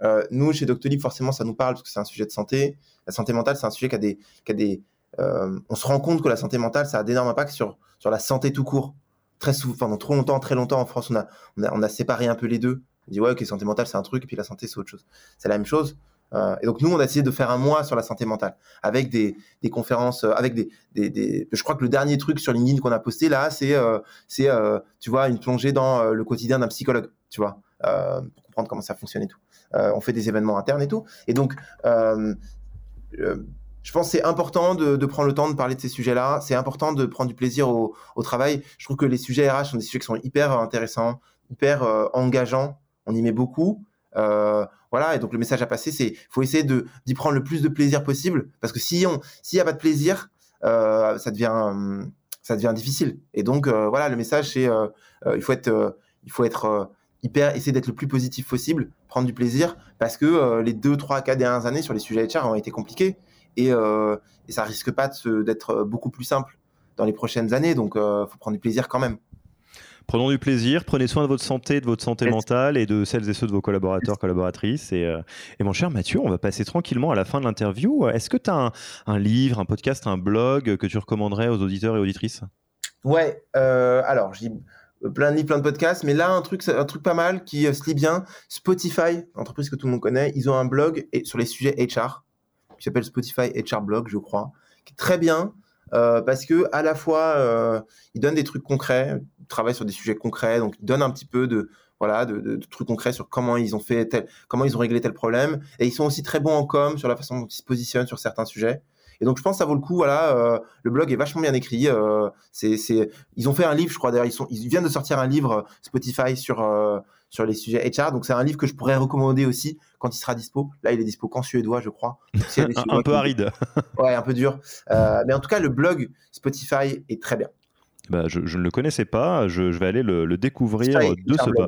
Euh, nous chez Doctolib forcément ça nous parle parce que c'est un sujet de santé. La santé mentale c'est un sujet qui a des, qui a des on se rend compte que la santé mentale ça a d'énormes impacts sur sur la santé tout court très souvent, pendant trop longtemps, très longtemps en France, on a, on a, séparé un peu les deux. On dit ouais, ok, santé mentale c'est un truc, et puis la santé c'est autre chose. C'est la même chose. Euh, et donc nous, on a essayé de faire un mois sur la santé mentale avec des, des conférences, euh, avec des, des, des, Je crois que le dernier truc sur LinkedIn qu'on a posté là, c'est, euh, c'est, tu vois, une plongée dans le quotidien d'un psychologue, tu vois, pour comprendre comment ça fonctionne et tout. On fait des événements internes et tout. Et donc, je pense que c'est important de, prendre le temps de parler de ces sujets-là. C'est important de prendre du plaisir au, travail. Je trouve que les sujets RH sont des sujets qui sont hyper intéressants, hyper euh, engageants. On y met beaucoup. Euh, voilà, et donc le message à passer, c'est faut essayer d'y prendre le plus de plaisir possible, parce que s'il y a pas de plaisir, euh, ça devient ça devient difficile. Et donc euh, voilà, le message c'est euh, il faut être il faut être hyper essayer d'être le plus positif possible, prendre du plaisir, parce que les deux, trois, quatre dernières années sur les sujets HR ont été compliqués et, et ça risque pas d'être beaucoup plus simple dans les prochaines années. Donc faut prendre du plaisir quand même. Prenons du plaisir, prenez soin de votre santé, de votre santé mentale et de celles et ceux de vos collaborateurs, collaboratrices. Et, euh, et, mon cher Mathieu, on va passer tranquillement à la fin de l'interview. Est-ce que tu as un, un, livre, un podcast, un blog que tu recommanderais aux auditeurs et auditrices? Ouais, euh, alors j'ai plein de livres, plein de podcasts, mais là un truc, un truc pas mal qui euh, se lit bien. Spotify, entreprise que tout le monde connaît, ils ont un blog sur les sujets HR qui s'appelle Spotify HR Blog, je crois, qui est très bien. Euh, parce que à la fois euh, ils donnent des trucs concrets, ils travaillent sur des sujets concrets, donc ils donnent un petit peu de voilà de, trucs concrets sur comment ils ont fait tel, comment ils ont réglé tel problème, et ils sont aussi très bons en com sur la façon dont ils se positionnent sur certains sujets. Et donc je pense que ça vaut le coup. Voilà, euh, le blog est vachement bien écrit. Euh, c'est, c'est, ils ont fait un livre, je crois. D'ailleurs, ils sont, ils viennent de sortir un livre Spotify sur sur les sujets HR. Donc c'est un livre que je pourrais recommander aussi quand il sera dispo. Là, il est dispo qu'en suédois, je crois. <laughs> un, un peu aride. ouais, un peu dur. Euh, mais en tout cas, le blog Spotify est très bien. Bah, je, je, ne le connaissais pas. Je, je vais aller le, le découvrir Spotify, de ce pas.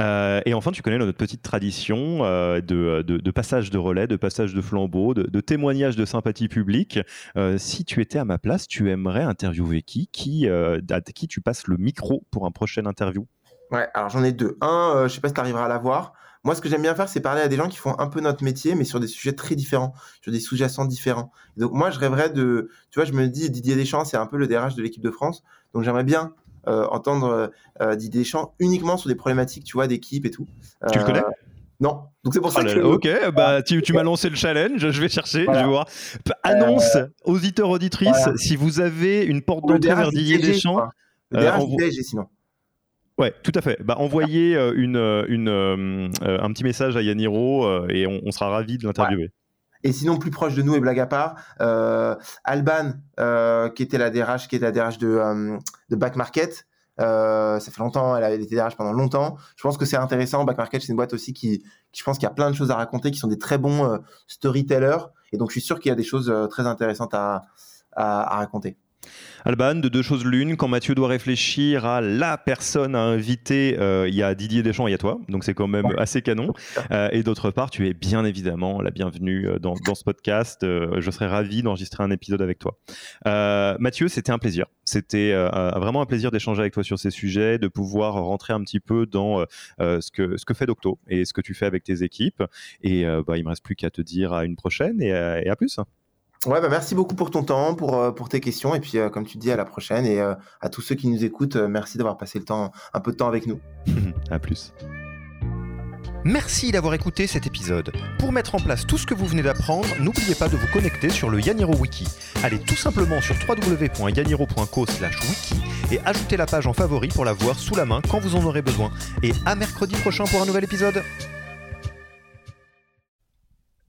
Euh, et enfin, tu connais notre petite tradition euh, de, de, de, passage de relais, de passage de flambeau, de, de témoignage de sympathie publique. Euh, si tu étais à ma place, tu aimerais interviewer qui qui, à qui tu passes le micro pour un prochain interview? Ouais, alors j'en ai deux. Un, je sais pas si tu arriveras à l'avoir. Moi, ce que j'aime bien faire, c'est parler à des gens qui font un peu notre métier, mais sur des sujets très différents, sur des sous-jacents différents. Donc, moi, je rêverais de. Tu vois, je me dis, Didier Deschamps, c'est un peu le DRH de l'équipe de France. Donc, j'aimerais bien euh, entendre euh, Didier Deschamps uniquement sur des problématiques, tu vois, d'équipe et tout. Tu le connais? Non, donc c'est pour ça oh que. Ok, bah tu, tu m'as lancé le challenge, je vais chercher, voilà. je vais voir. Annonce euh, auditeurs auditrices voilà. si vous avez une porte d'entrée vers Didier Deschamps. Le DRH du sinon. Ouais, tout à fait. Bah, envoyez euh, une, une, euh, un petit message à Yaniro euh, et on, on, sera ravi de l'interviewer. Ouais. Et sinon, plus proche de nous et blague à part, euh, Alban, euh, qui était la DRH, qui était la DRH de, de Back Market. ça fait longtemps, elle a été DRH pendant longtemps. Je pense que c'est intéressant. Back Market, c'est une boîte aussi qui, qui je pense qu'il y a plein de choses à raconter, qui sont des très bons storytellers. Et donc, je suis sûr qu'il y a des choses très intéressantes à, à, à raconter. Alban, de deux choses l'une, quand Mathieu doit réfléchir à la personne à inviter, euh, il y a Didier Deschamps, il y a toi, donc c'est quand même ouais. assez canon. Euh, et d'autre part, tu es bien évidemment la bienvenue dans, dans ce podcast. Euh, je serais ravi d'enregistrer un épisode avec toi. Euh, Mathieu, c'était un plaisir. C'était euh, vraiment un plaisir d'échanger avec toi sur ces sujets, de pouvoir rentrer un petit peu dans euh, ce, que, ce que fait Docto et ce que tu fais avec tes équipes. Et bah, il me reste plus qu'à te dire à une prochaine et, et à plus. Ouais, bah merci beaucoup pour ton temps, pour, euh, tes questions. Et puis, euh, comme tu dis, à la prochaine. Et euh, à tous ceux qui nous écoutent, merci d'avoir passé le temps, un peu de temps avec nous. <laughs> à plus. Merci d'avoir écouté cet épisode. Pour mettre en place tout ce que vous venez d'apprendre, n'oubliez pas de vous connecter sur le Yaniro Wiki. Allez tout simplement sur www.yaniro.co/wiki et ajoutez la page en favori pour la voir sous la main quand vous en aurez besoin. Et à mercredi prochain pour un nouvel épisode.